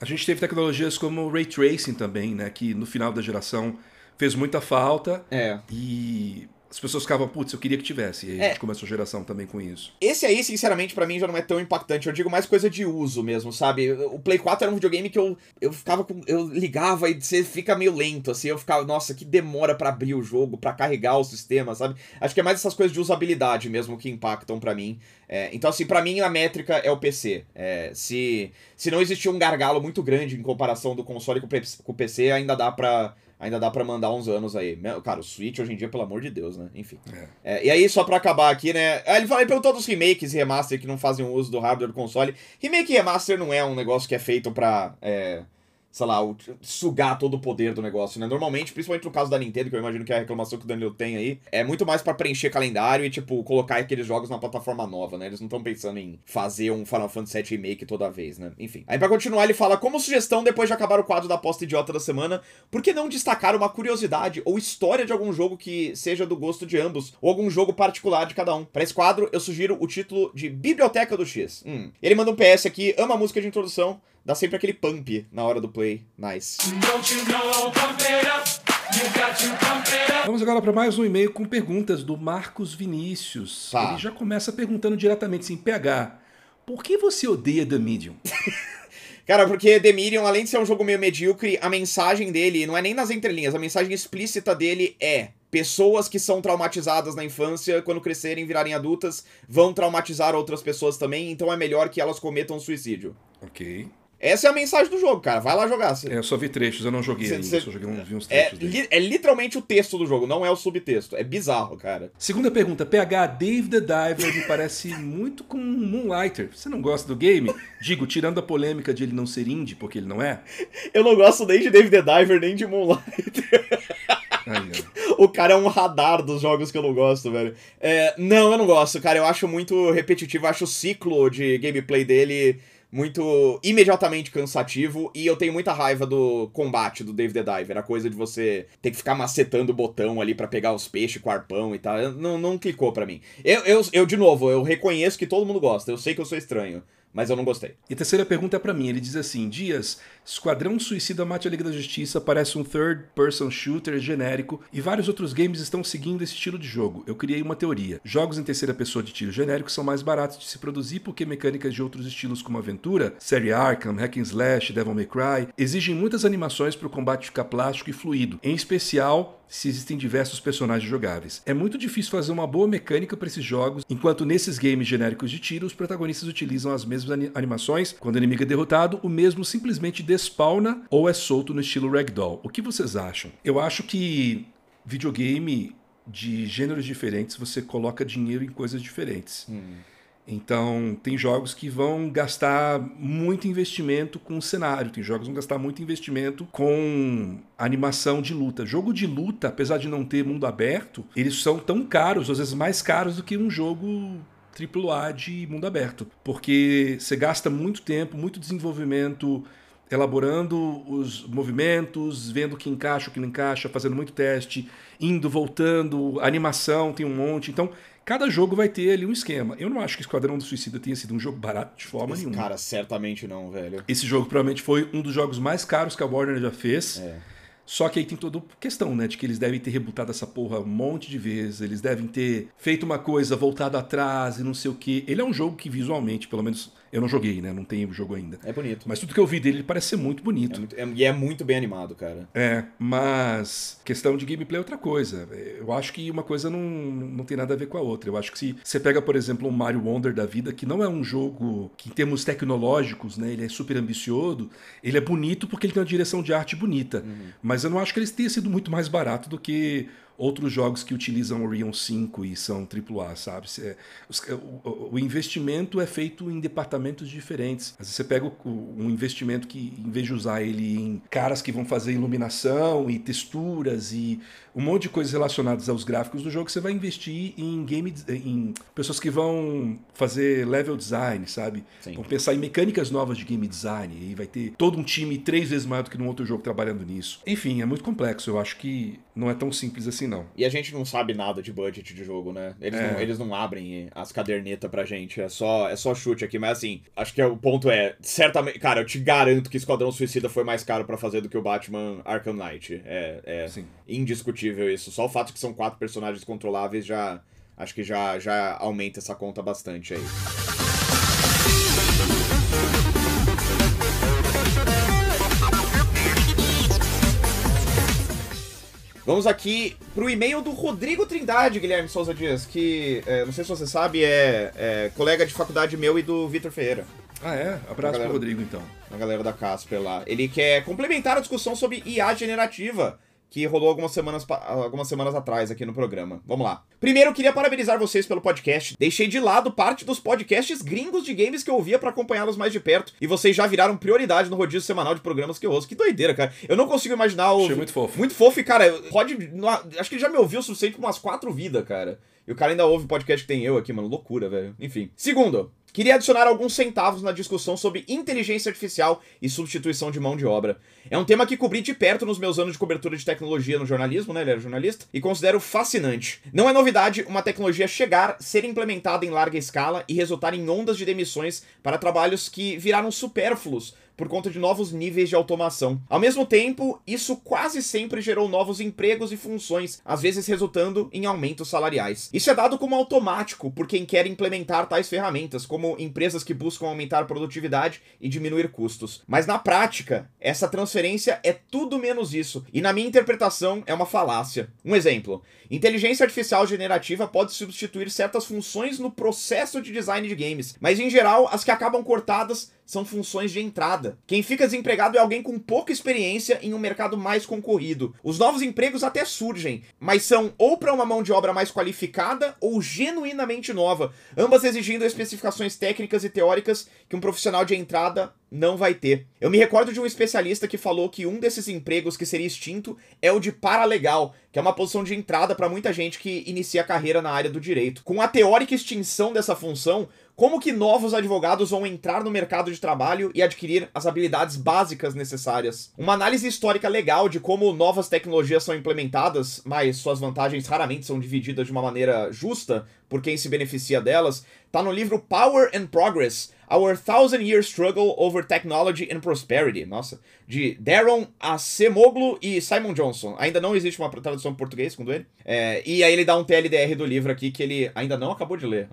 A gente teve tecnologias como o Ray Tracing também, né? Que no final da geração fez muita falta.
É.
E as pessoas ficavam, putz, eu queria que tivesse. E aí é. a gente começou a geração também com isso.
Esse aí, sinceramente, para mim já não é tão impactante. Eu digo mais coisa de uso mesmo, sabe? O Play 4 era um videogame que eu, eu ficava com. Eu ligava e você fica meio lento, assim. Eu ficava, nossa, que demora para abrir o jogo, para carregar o sistema, sabe? Acho que é mais essas coisas de usabilidade mesmo que impactam para mim. É, então, assim, para mim a métrica é o PC. É, se, se não existir um gargalo muito grande em comparação do console com o PC, ainda dá pra ainda dá para mandar uns anos aí. Cara, o Switch hoje em dia, pelo amor de Deus, né? Enfim. É. É, e aí, só para acabar aqui, né? Ele, falou, ele perguntou dos remakes e remaster que não fazem uso do hardware do console. Remake e remaster não é um negócio que é feito pra. É sei lá, sugar todo o poder do negócio, né? Normalmente, principalmente no caso da Nintendo, que eu imagino que é a reclamação que o Daniel tem aí, é muito mais para preencher calendário e, tipo, colocar aqueles jogos na plataforma nova, né? Eles não estão pensando em fazer um Final Fantasy VII Remake toda vez, né? Enfim. Aí, pra continuar, ele fala, como sugestão, depois de acabar o quadro da aposta idiota da semana, por que não destacar uma curiosidade ou história de algum jogo que seja do gosto de ambos, ou algum jogo particular de cada um? Para esse quadro, eu sugiro o título de Biblioteca do X. Hum. Ele manda um PS aqui, ama a música de introdução, dá sempre aquele pump na hora do play. Nice.
Vamos agora para mais um e-mail com perguntas do Marcos Vinícius. Tá. Ele já começa perguntando diretamente assim, PH, por que você odeia The Medium?
Cara, porque The Medium, além de ser um jogo meio medíocre, a mensagem dele não é nem nas entrelinhas, a mensagem explícita dele é pessoas que são traumatizadas na infância, quando crescerem, virarem adultas, vão traumatizar outras pessoas também, então é melhor que elas cometam suicídio.
Ok.
Essa é a mensagem do jogo, cara. Vai lá jogar.
É, eu só vi trechos, eu não joguei cê, ainda. Cê... Só joguei um, vi uns
é trechos. É, li, é, literalmente o texto do jogo, não é o subtexto. É bizarro, cara.
Segunda pergunta. PH, Dave the Diver me parece muito com Moonlighter. Você não gosta do game? Digo, tirando a polêmica de ele não ser indie, porque ele não é.
Eu não gosto nem de Dave the Diver, nem de Moonlighter. O cara é um radar dos jogos que eu não gosto, velho. É, não, eu não gosto, cara. Eu acho muito repetitivo. Eu acho o ciclo de gameplay dele muito imediatamente cansativo e eu tenho muita raiva do combate do Dave the Diver, a coisa de você ter que ficar macetando o botão ali para pegar os peixes com arpão e tal, não, não clicou para mim. Eu, eu, eu, de novo, eu reconheço que todo mundo gosta, eu sei que eu sou estranho, mas eu não gostei.
E a terceira pergunta é para mim. Ele diz assim: Dias, Esquadrão Suicida Mate a Liga da Justiça parece um third-person shooter genérico e vários outros games estão seguindo esse estilo de jogo. Eu criei uma teoria. Jogos em terceira pessoa de tiro genérico são mais baratos de se produzir porque mecânicas de outros estilos como aventura, série Arkham, Hack and Slash, Devil May Cry, exigem muitas animações para o combate ficar plástico e fluido. Em especial, se existem diversos personagens jogáveis. É muito difícil fazer uma boa mecânica para esses jogos, enquanto nesses games genéricos de tiro, os protagonistas utilizam as mesmas animações. Quando o inimigo é derrotado, o mesmo simplesmente despawna ou é solto no estilo Ragdoll. O que vocês acham? Eu acho que videogame de gêneros diferentes você coloca dinheiro em coisas diferentes. Hum. Então, tem jogos que vão gastar muito investimento com cenário, tem jogos que vão gastar muito investimento com animação de luta. Jogo de luta, apesar de não ter mundo aberto, eles são tão caros, às vezes mais caros do que um jogo AAA de mundo aberto, porque você gasta muito tempo, muito desenvolvimento elaborando os movimentos, vendo o que encaixa, o que não encaixa, fazendo muito teste, indo, voltando, animação tem um monte. Então, Cada jogo vai ter ali um esquema. Eu não acho que Esquadrão do Suicida tenha sido um jogo barato de forma Esse nenhuma.
Cara, certamente não, velho.
Esse jogo provavelmente foi um dos jogos mais caros que a Warner já fez. É. Só que aí tem toda questão, né? De que eles devem ter rebutado essa porra um monte de vezes. Eles devem ter feito uma coisa voltada atrás e não sei o que. Ele é um jogo que visualmente, pelo menos eu não joguei, né? Não tenho o jogo ainda.
É bonito.
Mas tudo que eu vi dele ele parece ser muito bonito.
É muito, é, e é muito bem animado, cara.
É, mas questão de gameplay é outra coisa. Eu acho que uma coisa não, não tem nada a ver com a outra. Eu acho que se você pega, por exemplo, um Mario Wonder da vida, que não é um jogo que, em termos tecnológicos, né? Ele é super ambicioso. Ele é bonito porque ele tem uma direção de arte bonita. Uhum. Mas eu não acho que ele tenha sido muito mais barato do que outros jogos que utilizam Orion 5 e são AAA, sabe? O, o, investimento é feito em departamentos diferentes. Às vezes você pega o, um investimento que, em vez de usar ele em caras que vão fazer iluminação e texturas e um monte de coisas relacionadas aos gráficos do jogo, você vai investir em game em pessoas que vão fazer level design, sabe? Sim. Vão pensar em mecânicas novas de game design e vai ter todo um time três vezes maior do que num outro jogo trabalhando nisso. Enfim, é muito complexo. Eu acho que não é tão simples assim, não.
E a gente não sabe nada de budget de jogo, né? Eles, é. não, eles não abrem as cadernetas pra gente. É só, é só chute aqui. Mas assim, acho que o ponto é, certamente. Cara, eu te garanto que Esquadrão Suicida foi mais caro para fazer do que o Batman Arkham Knight. É, é indiscutível isso. Só o fato de que são quatro personagens controláveis já. Acho que já, já aumenta essa conta bastante aí. Vamos aqui pro e-mail do Rodrigo Trindade, Guilherme Souza Dias, que, é, não sei se você sabe, é, é, colega de faculdade meu e do Vitor Ferreira.
Ah, é? Abraço galera, pro Rodrigo, então.
A galera da Casper lá. Ele quer complementar a discussão sobre IA generativa que rolou algumas semanas, algumas semanas atrás aqui no programa. Vamos lá. Primeiro, eu queria parabenizar vocês pelo podcast. Deixei de lado parte dos podcasts gringos de games que eu ouvia para acompanhá-los mais de perto. E vocês já viraram prioridade no rodízio semanal de programas que eu ouço. Que doideira, cara. Eu não consigo imaginar o.
Achei muito fofo.
Muito fofo e, cara, pode. Acho que ele já me ouviu o suficiente com umas quatro vidas, cara. E o cara ainda ouve o podcast que tem eu aqui, mano. Loucura, velho. Enfim. Segundo, Queria adicionar alguns centavos na discussão sobre inteligência artificial e substituição de mão de obra. É um tema que cobri de perto nos meus anos de cobertura de tecnologia no jornalismo, né? Ele era jornalista, e considero fascinante. Não é novidade uma tecnologia chegar, ser implementada em larga escala e resultar em ondas de demissões para trabalhos que viraram supérfluos por conta de novos níveis de automação. Ao mesmo tempo, isso quase sempre gerou novos empregos e funções, às vezes resultando em aumentos salariais. Isso é dado como automático por quem quer implementar tais ferramentas, como empresas que buscam aumentar produtividade e diminuir custos. Mas na prática, essa transferência é tudo menos isso, e na minha interpretação é uma falácia. Um exemplo: inteligência artificial generativa pode substituir certas funções no processo de design de games, mas em geral as que acabam cortadas são funções de entrada. Quem fica desempregado é alguém com pouca experiência em um mercado mais concorrido. Os novos empregos até surgem, mas são ou para uma mão de obra mais qualificada ou genuinamente nova, ambas exigindo especificações técnicas e teóricas que um profissional de entrada não vai ter. Eu me recordo de um especialista que falou que um desses empregos que seria extinto é o de paralegal, que é uma posição de entrada para muita gente que inicia a carreira na área do direito. Com a teórica extinção dessa função, como que novos advogados vão entrar no mercado de trabalho e adquirir as habilidades básicas necessárias? Uma análise histórica legal de como novas tecnologias são implementadas, mas suas vantagens raramente são divididas de uma maneira justa por quem se beneficia delas, tá no livro Power and Progress Our Thousand Year Struggle Over Technology and Prosperity, nossa, de Darren Acemoglu e Simon Johnson. Ainda não existe uma tradução em português, segundo ele. É, e aí ele dá um TLDR do livro aqui que ele ainda não acabou de ler.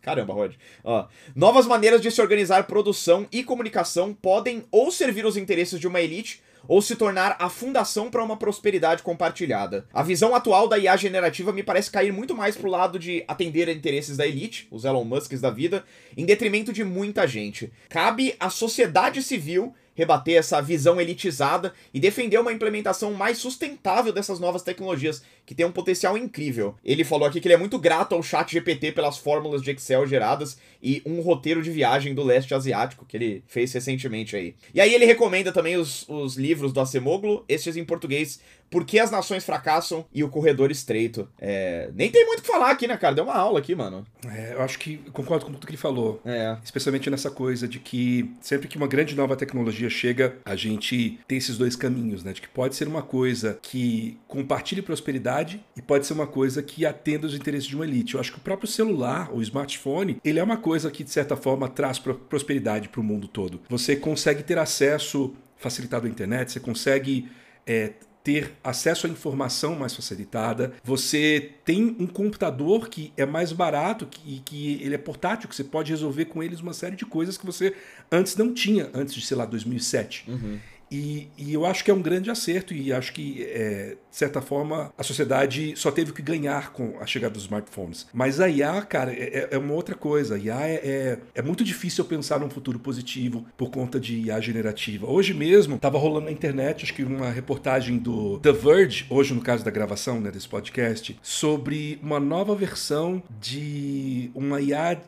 Caramba, Rod. Ó, novas maneiras de se organizar produção e comunicação podem ou servir os interesses de uma elite ou se tornar a fundação para uma prosperidade compartilhada. A visão atual da IA generativa me parece cair muito mais pro lado de atender a interesses da elite, os Elon Musks da vida, em detrimento de muita gente. Cabe à sociedade civil rebater essa visão elitizada e defender uma implementação mais sustentável dessas novas tecnologias, que tem um potencial incrível. Ele falou aqui que ele é muito grato ao chat GPT pelas fórmulas de Excel geradas e um roteiro de viagem do leste asiático que ele fez recentemente aí. E aí ele recomenda também os, os livros do Acemoglu, estes em português, por que as nações fracassam e o corredor estreito. É, nem tem muito o que falar aqui, né, cara? Deu uma aula aqui, mano.
É, eu acho que concordo com tudo que ele falou. É. Especialmente nessa coisa de que sempre que uma grande nova tecnologia chega, a gente tem esses dois caminhos, né? De que pode ser uma coisa que compartilhe prosperidade e pode ser uma coisa que atenda os interesses de uma elite. Eu acho que o próprio celular, o smartphone, ele é uma coisa que, de certa forma, traz prosperidade para o mundo todo. Você consegue ter acesso facilitado à internet, você consegue é, ter acesso à informação mais facilitada. Você tem um computador que é mais barato e que, que ele é portátil, que você pode resolver com eles uma série de coisas que você antes não tinha, antes de, sei lá, 2007. Uhum. E, e, eu acho que é um grande acerto e acho que, é, de certa forma, a sociedade só teve que ganhar com a chegada dos smartphones. Mas a IA, cara, é, é uma outra coisa. A IA é, é, é, muito difícil pensar num futuro positivo por conta de IA generativa. Hoje mesmo, estava rolando na internet, acho que uma reportagem do The Verge, hoje no caso da gravação né, desse podcast, sobre uma nova versão de uma IA,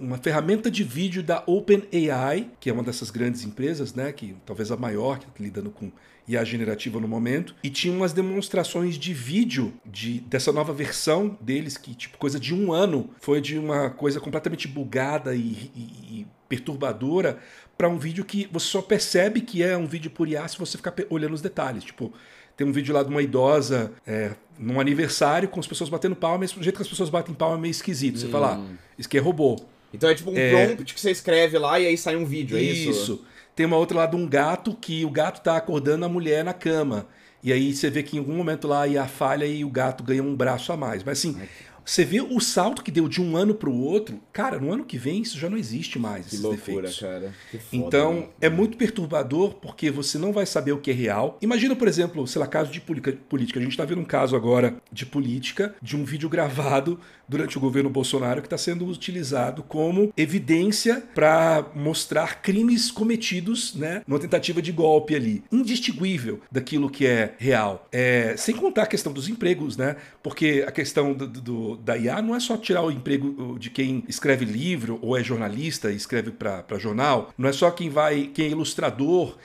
uma ferramenta de vídeo da OpenAI, que é uma dessas grandes empresas, né, que talvez a maior, lidando com IA generativa no momento, e tinha umas demonstrações de vídeo de, dessa nova versão deles, que, tipo, coisa de um ano, foi de uma coisa completamente bugada e, e, e perturbadora para um vídeo que você só percebe que é um vídeo por IA se você ficar olhando os detalhes. Tipo, tem um vídeo lá de uma idosa é, num aniversário com as pessoas batendo palma, mas o jeito que as pessoas batem palma é meio esquisito. Você hum. fala, ah, isso aqui é robô.
Então é tipo um é... prompt que você escreve lá e aí sai um vídeo, é isso? Isso.
Tem uma outra lá de um gato que o gato tá acordando a mulher na cama. E aí você vê que em algum momento lá ia a falha e o gato ganha um braço a mais. Mas assim, você vê o salto que deu de um ano para o outro, cara, no ano que vem isso já não existe mais,
que esses loucura, defeitos. Cara.
Que foda, então, mano. é muito perturbador porque você não vai saber o que é real. Imagina, por exemplo, sei lá, caso de política. A gente está vendo um caso agora de política, de um vídeo gravado durante o governo Bolsonaro que está sendo utilizado como evidência para mostrar crimes cometidos, né, numa tentativa de golpe ali, indistinguível daquilo que é real. É, sem contar a questão dos empregos, né? Porque a questão do, do da IA não é só tirar o emprego de quem escreve livro ou é jornalista e escreve para jornal, não é só quem vai, quem é ilustrador,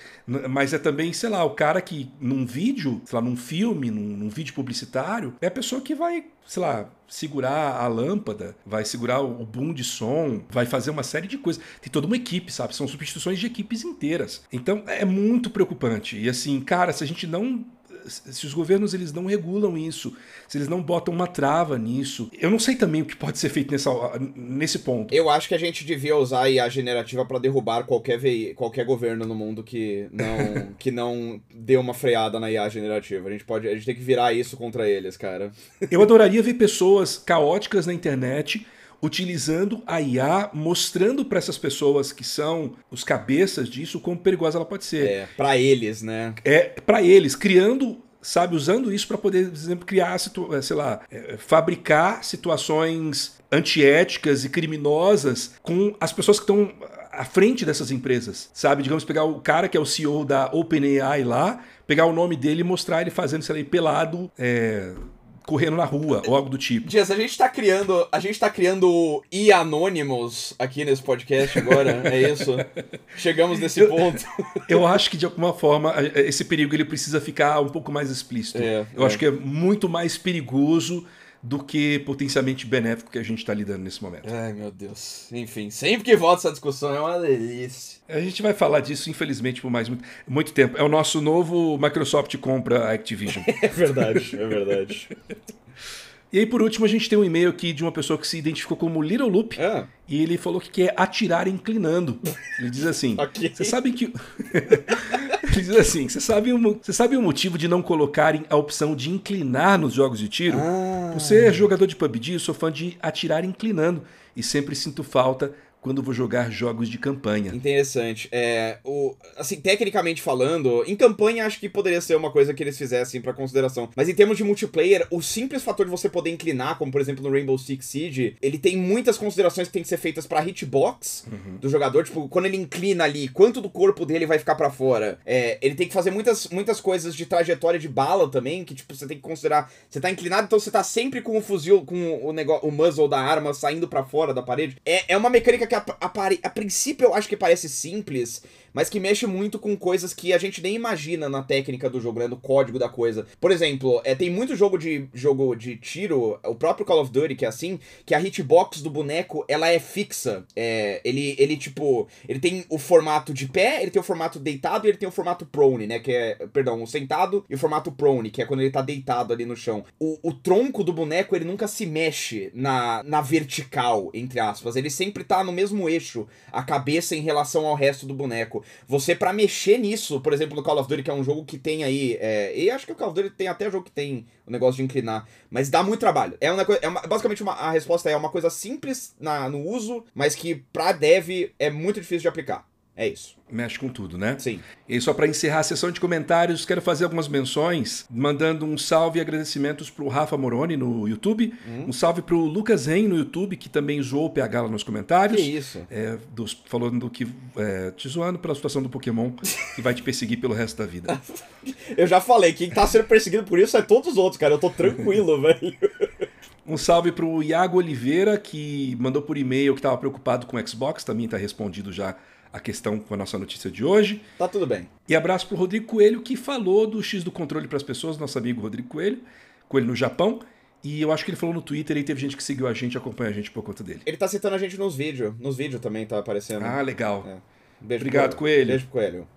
mas é também, sei lá, o cara que num vídeo, sei lá, num filme, num, num vídeo publicitário, é a pessoa que vai, sei lá, segurar a lâmpada, vai segurar o boom de som, vai fazer uma série de coisas. Tem toda uma equipe, sabe? São substituições de equipes inteiras. Então é muito preocupante. E assim, cara, se a gente não se os governos eles não regulam isso, se eles não botam uma trava nisso, eu não sei também o que pode ser feito nessa, nesse ponto.
Eu acho que a gente devia usar a IA generativa para derrubar qualquer, ve... qualquer governo no mundo que não, que não dê uma freada na IA generativa. A gente, pode, a gente tem que virar isso contra eles, cara.
Eu adoraria ver pessoas caóticas na internet utilizando a IA, mostrando para essas pessoas que são os cabeças disso quão perigosa ela pode ser.
É, para eles, né?
É, para eles, criando sabe, usando isso para poder, por exemplo, criar, eh, sei lá, é, fabricar situações antiéticas e criminosas com as pessoas que estão à frente dessas empresas, sabe? Digamos, pegar o cara que é o CEO da OpenAI lá, pegar o nome dele e mostrar ele fazendo, sei lá, pelado, é, correndo na rua ou algo do tipo.
Dias, a gente tá criando, a gente tá criando e anônimos aqui nesse podcast agora, é isso? Chegamos nesse
eu,
ponto.
Eu acho que de alguma forma esse perigo ele precisa ficar um pouco mais explícito. É, eu é. acho que é muito mais perigoso do que potencialmente benéfico que a gente está lidando nesse momento.
Ai, meu Deus. Enfim, sempre que volta essa discussão é uma delícia.
A gente vai falar disso, infelizmente, por mais muito, muito tempo. É o nosso novo Microsoft compra a Activision.
é verdade, é verdade.
E aí, por último, a gente tem um e-mail aqui de uma pessoa que se identificou como Little Loop. Ah. E ele falou que quer atirar inclinando. Ele diz assim: okay. Você sabe que. Ele diz assim: você sabe, o, você sabe o motivo de não colocarem a opção de inclinar nos jogos de tiro? Ah. Por ser jogador de PUBG, eu sou fã de atirar inclinando e sempre sinto falta quando vou jogar jogos de campanha.
Interessante. É, o, assim, tecnicamente falando, em campanha acho que poderia ser uma coisa que eles fizessem para consideração. Mas em termos de multiplayer, o simples fator de você poder inclinar, como por exemplo no Rainbow Six Siege, ele tem muitas considerações que tem que ser feitas para hitbox uhum. do jogador. Tipo, quando ele inclina ali, quanto do corpo dele vai ficar para fora. É, ele tem que fazer muitas, muitas coisas de trajetória de bala também, que tipo, você tem que considerar. Você tá inclinado, então você tá sempre com o fuzil, com o negócio, o muzzle da arma saindo para fora da parede. É, é uma mecânica que que a, a, a princípio eu acho que parece simples, mas que mexe muito com coisas que a gente nem imagina na técnica do jogo, né? No código da coisa. Por exemplo, é, tem muito jogo de jogo de tiro, o próprio Call of Duty, que é assim, que a hitbox do boneco ela é fixa. É, ele, ele, tipo, ele tem o formato de pé, ele tem o formato deitado e ele tem o formato prone, né? Que é, perdão, o sentado e o formato prone, que é quando ele tá deitado ali no chão. O, o tronco do boneco, ele nunca se mexe na, na vertical, entre aspas. Ele sempre tá no mesmo eixo, a cabeça em relação ao resto do boneco. Você, para mexer nisso, por exemplo, no Call of Duty, que é um jogo que tem aí. É, e acho que o Call of Duty tem até jogo que tem o negócio de inclinar. Mas dá muito trabalho. É uma, é uma basicamente uma, a resposta é uma coisa simples na, no uso, mas que pra dev é muito difícil de aplicar. É isso.
Mexe com tudo, né?
Sim.
E só para encerrar a sessão de comentários, quero fazer algumas menções, mandando um salve e agradecimentos pro Rafa Moroni no YouTube,
Hum.
um salve pro Lucas Ren no YouTube, que também zoou o PH lá nos comentários.
Que isso?
É, dos, falando que. É, te zoando pela situação do Pokémon, que vai te perseguir pelo resto da vida.
Eu já falei, quem tá sendo perseguido por isso é todos os outros, cara. Eu tô tranquilo, velho.
Um salve pro Iago Oliveira, que mandou por e-mail que estava preocupado com o Xbox, também está respondido já a questão com a nossa notícia de hoje.
Tá tudo bem.
E abraço pro Rodrigo Coelho, que falou do X do controle para as pessoas, nosso amigo Rodrigo Coelho, Coelho no Japão. E eu acho que ele falou no Twitter e teve gente que seguiu a gente e acompanha a gente por conta dele.
Ele tá citando a gente nos vídeos. Nos vídeos também tá aparecendo.
Ah, legal.
É. Beijo
Obrigado,
pro...
Coelho.
Beijo pro Coelho.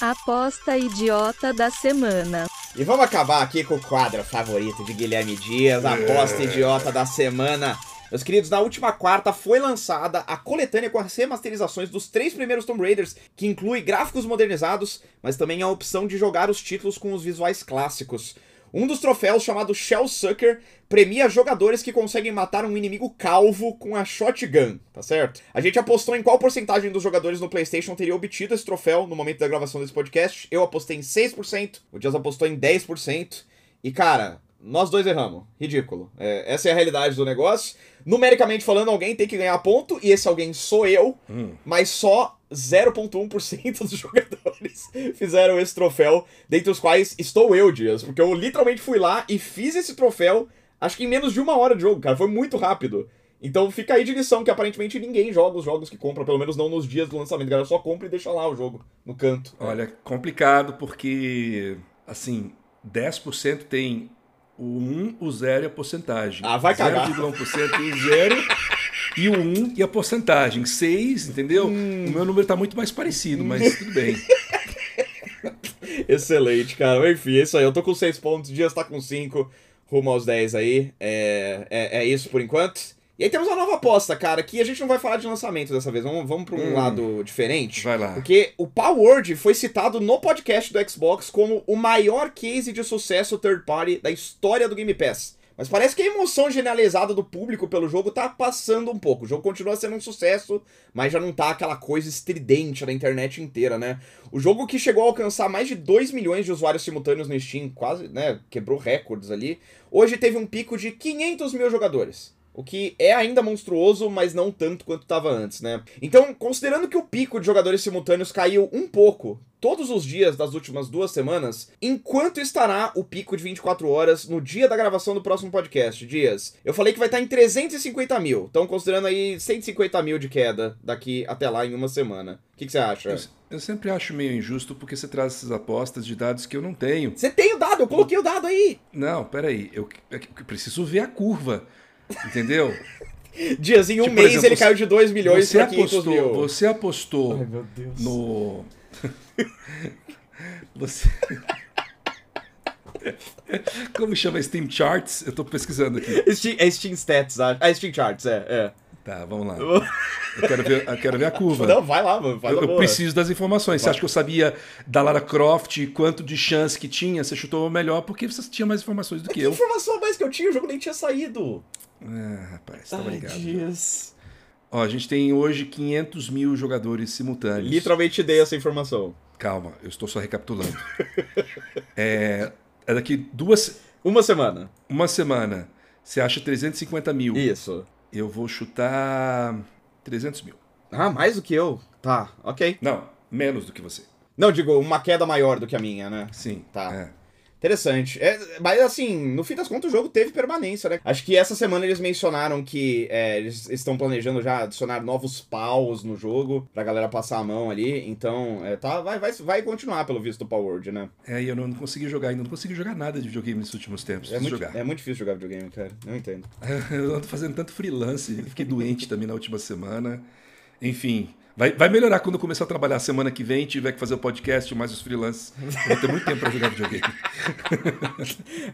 Aposta idiota da semana.
E vamos acabar aqui com o quadro favorito de Guilherme Dias, a aposta idiota da semana. Meus queridos, na última quarta foi lançada a coletânea com as remasterizações dos três primeiros Tomb Raiders, que inclui gráficos modernizados, mas também a opção de jogar os títulos com os visuais clássicos. Um dos troféus, chamado Shell Sucker, premia jogadores que conseguem matar um inimigo calvo com a shotgun, tá certo? A gente apostou em qual porcentagem dos jogadores no PlayStation teria obtido esse troféu no momento da gravação desse podcast. Eu apostei em 6%, o Dias apostou em 10%. E cara, nós dois erramos. Ridículo. É, essa é a realidade do negócio. Numericamente falando, alguém tem que ganhar ponto, e esse alguém sou eu, mas só 0,1% dos jogadores fizeram esse troféu, dentre os quais estou eu, Dias, porque eu literalmente fui lá e fiz esse troféu, acho que em menos de uma hora de jogo, cara, foi muito rápido. Então fica aí de lição que aparentemente ninguém joga os jogos que compra, pelo menos não nos dias do lançamento, a galera só compra e deixa lá o jogo, no canto.
Olha, complicado porque, assim, 10% tem o 1, o 0 e a porcentagem.
Ah, vai cagar.
0,1% o 0 e o 1 e a porcentagem. 6, entendeu?
Hum.
O meu número tá muito mais parecido, mas tudo bem.
Excelente, cara. Enfim, é isso aí. Eu tô com 6 pontos, Dias tá com 5, rumo aos 10 aí. É, é, é isso por enquanto. E aí temos uma nova aposta, cara, que a gente não vai falar de lançamento dessa vez. Vamos, vamos pra um
Hum.
lado diferente.
Vai lá.
Porque o Power foi citado no podcast do Xbox como o maior case de sucesso third party da história do Game Pass. Mas parece que a emoção generalizada do público pelo jogo tá passando um pouco. O jogo continua sendo um sucesso, mas já não tá aquela coisa estridente na internet inteira, né? O jogo que chegou a alcançar mais de 2 milhões de usuários simultâneos no Steam, quase, né, quebrou recordes ali, hoje teve um pico de 500 mil jogadores. O que é ainda monstruoso, mas não tanto quanto estava antes, né? Então, considerando que o pico de jogadores simultâneos caiu um pouco todos os dias das últimas duas semanas, enquanto estará o pico de 24 horas no dia da gravação do próximo podcast? Dias, eu falei que vai estar em 350 mil. Então, considerando aí 150 mil de queda daqui até lá em uma semana. O que, que você acha?
Eu, eu sempre acho meio injusto porque você traz essas apostas de dados que eu não tenho.
Você tem o dado, eu coloquei o dado aí.
Não, peraí. Eu, eu preciso ver a curva. Entendeu?
Dias, em um
Tipo,
mês
exemplo,
ele caiu de 2 milhões
Você
para 500
apostou,
mil.
você apostou
Ai, meu Deus.
no. você. Como chama Steam Charts? Eu tô pesquisando aqui.
Steam, é Steam Stats, acho. Ah, Steam Charts, é, é.
Tá, vamos lá. Eu quero ver, eu quero ver a curva.
Não, vai lá, mano, faz
Eu, eu preciso das informações. Você
Vai.
acha que eu sabia da Lara Croft quanto de chance que tinha? Você chutou melhor porque você tinha mais informações do que
Que
eu.
informação a mais que eu tinha? O jogo nem tinha saído.
Ah, rapaz, tava
Ai,
ligado.
Dias.
Ó, a gente tem hoje 500 mil jogadores simultâneos.
Literalmente dei essa informação.
Calma, eu estou só recapitulando. é, é daqui duas.
Uma semana.
Uma semana. Você acha 350 mil.
Isso.
Eu vou chutar 300 mil.
Ah, mais do que eu? Tá, ok.
Não, menos do que você.
Não, digo, uma queda maior do que a minha, né?
Sim.
Tá.
é.
Interessante. É, mas assim, no fim das contas o jogo teve permanência, né? Acho que essa semana eles mencionaram que é, eles estão planejando já adicionar novos paus no jogo pra galera passar a mão ali. Então, é, tá, vai, vai, vai continuar pelo visto do Power Word, né?
É, e eu não, não consegui jogar ainda. Não consegui jogar nada de videogame nesses últimos tempos.
É muito,
jogar.
é muito difícil jogar videogame, cara. Não entendo.
Eu ando fazendo tanto freelance. Fiquei doente também na última semana. Enfim. Vai, vai melhorar quando eu começar a trabalhar semana que vem, tiver que fazer o podcast, mais os freelances. Eu vou ter muito tempo pra jogar videogame.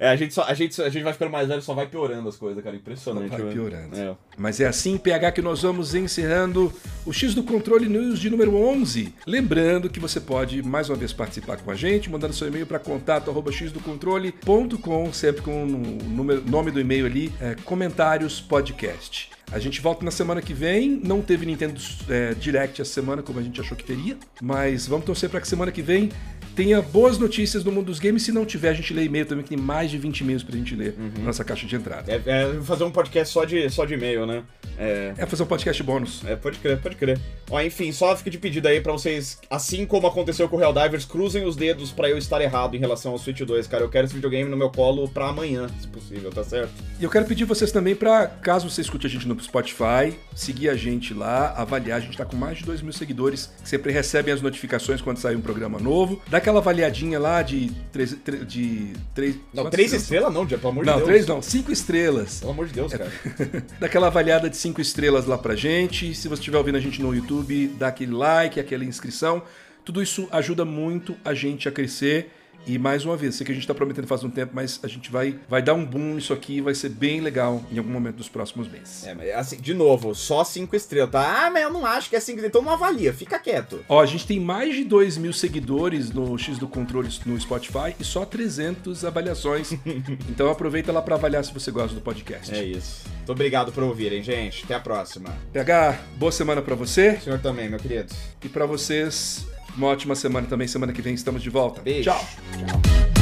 É, a gente, só, a, gente, a gente vai ficando mais velho, só vai piorando as coisas, cara. Impressionante.
Vai
né?
piorando.
É.
Mas é assim, PH, que nós vamos encerrando o X do Controle News de número 11. Lembrando que você pode, mais uma vez, participar com a gente, mandando seu e-mail para contato arroba xdocontrole.com, sempre com o número, nome do e-mail ali, é, comentários podcast. A gente volta na semana que vem. Não teve Nintendo é, Direct essa semana, como a gente achou que teria. Mas vamos torcer para que semana que vem tenha boas notícias no mundo dos games. Se não tiver, a gente lê e-mail também, que tem mais de 20 e-mails pra gente ler
Uhum.
na nossa caixa de entrada.
É, é fazer um podcast só de, só de e-mail, né? É,
É fazer um podcast bônus.
É, pode crer, pode crer. Ó, enfim, só fica de pedido aí pra vocês, assim como aconteceu com o Real Divers, cruzem os dedos pra eu estar errado em relação ao Switch 2, cara. Eu quero esse videogame no meu colo pra amanhã, se possível, tá certo?
E eu quero pedir vocês também pra, caso você escute a gente no Spotify, seguir a gente lá, avaliar. A gente tá com mais de 2 mil seguidores que sempre recebem as notificações quando sai um programa novo. Dá aquela avaliadinha lá de 3. De três
Não, três estrelas não, Dia, pelo amor de
Não,
Deus.
três não, cinco estrelas.
Pelo amor de Deus, cara.
Dá aquela avaliada de cinco estrelas lá pra gente. Se você estiver ouvindo a gente no YouTube, dá aquele like, aquela inscrição. Tudo isso ajuda muito a gente a crescer. E mais uma vez, sei que a gente tá prometendo faz um tempo, mas a gente vai, vai dar um boom nisso aqui vai ser bem legal em algum momento dos próximos meses.
É, mas assim, de novo, só cinco estrelas, tá? Ah, mas eu não acho que é cinco então não avalia, fica quieto.
Ó, a gente tem mais de 2 mil seguidores no X do Controle no Spotify e só 300 avaliações. então aproveita lá pra avaliar se você gosta do podcast.
É isso. Muito obrigado por ouvirem, gente. Até a próxima.
PH, boa semana pra você
O senhor também, meu querido.
e pra vocês, uma ótima semana também. Semana que vem estamos de volta.
Beijo.
Tchau.
Tchau.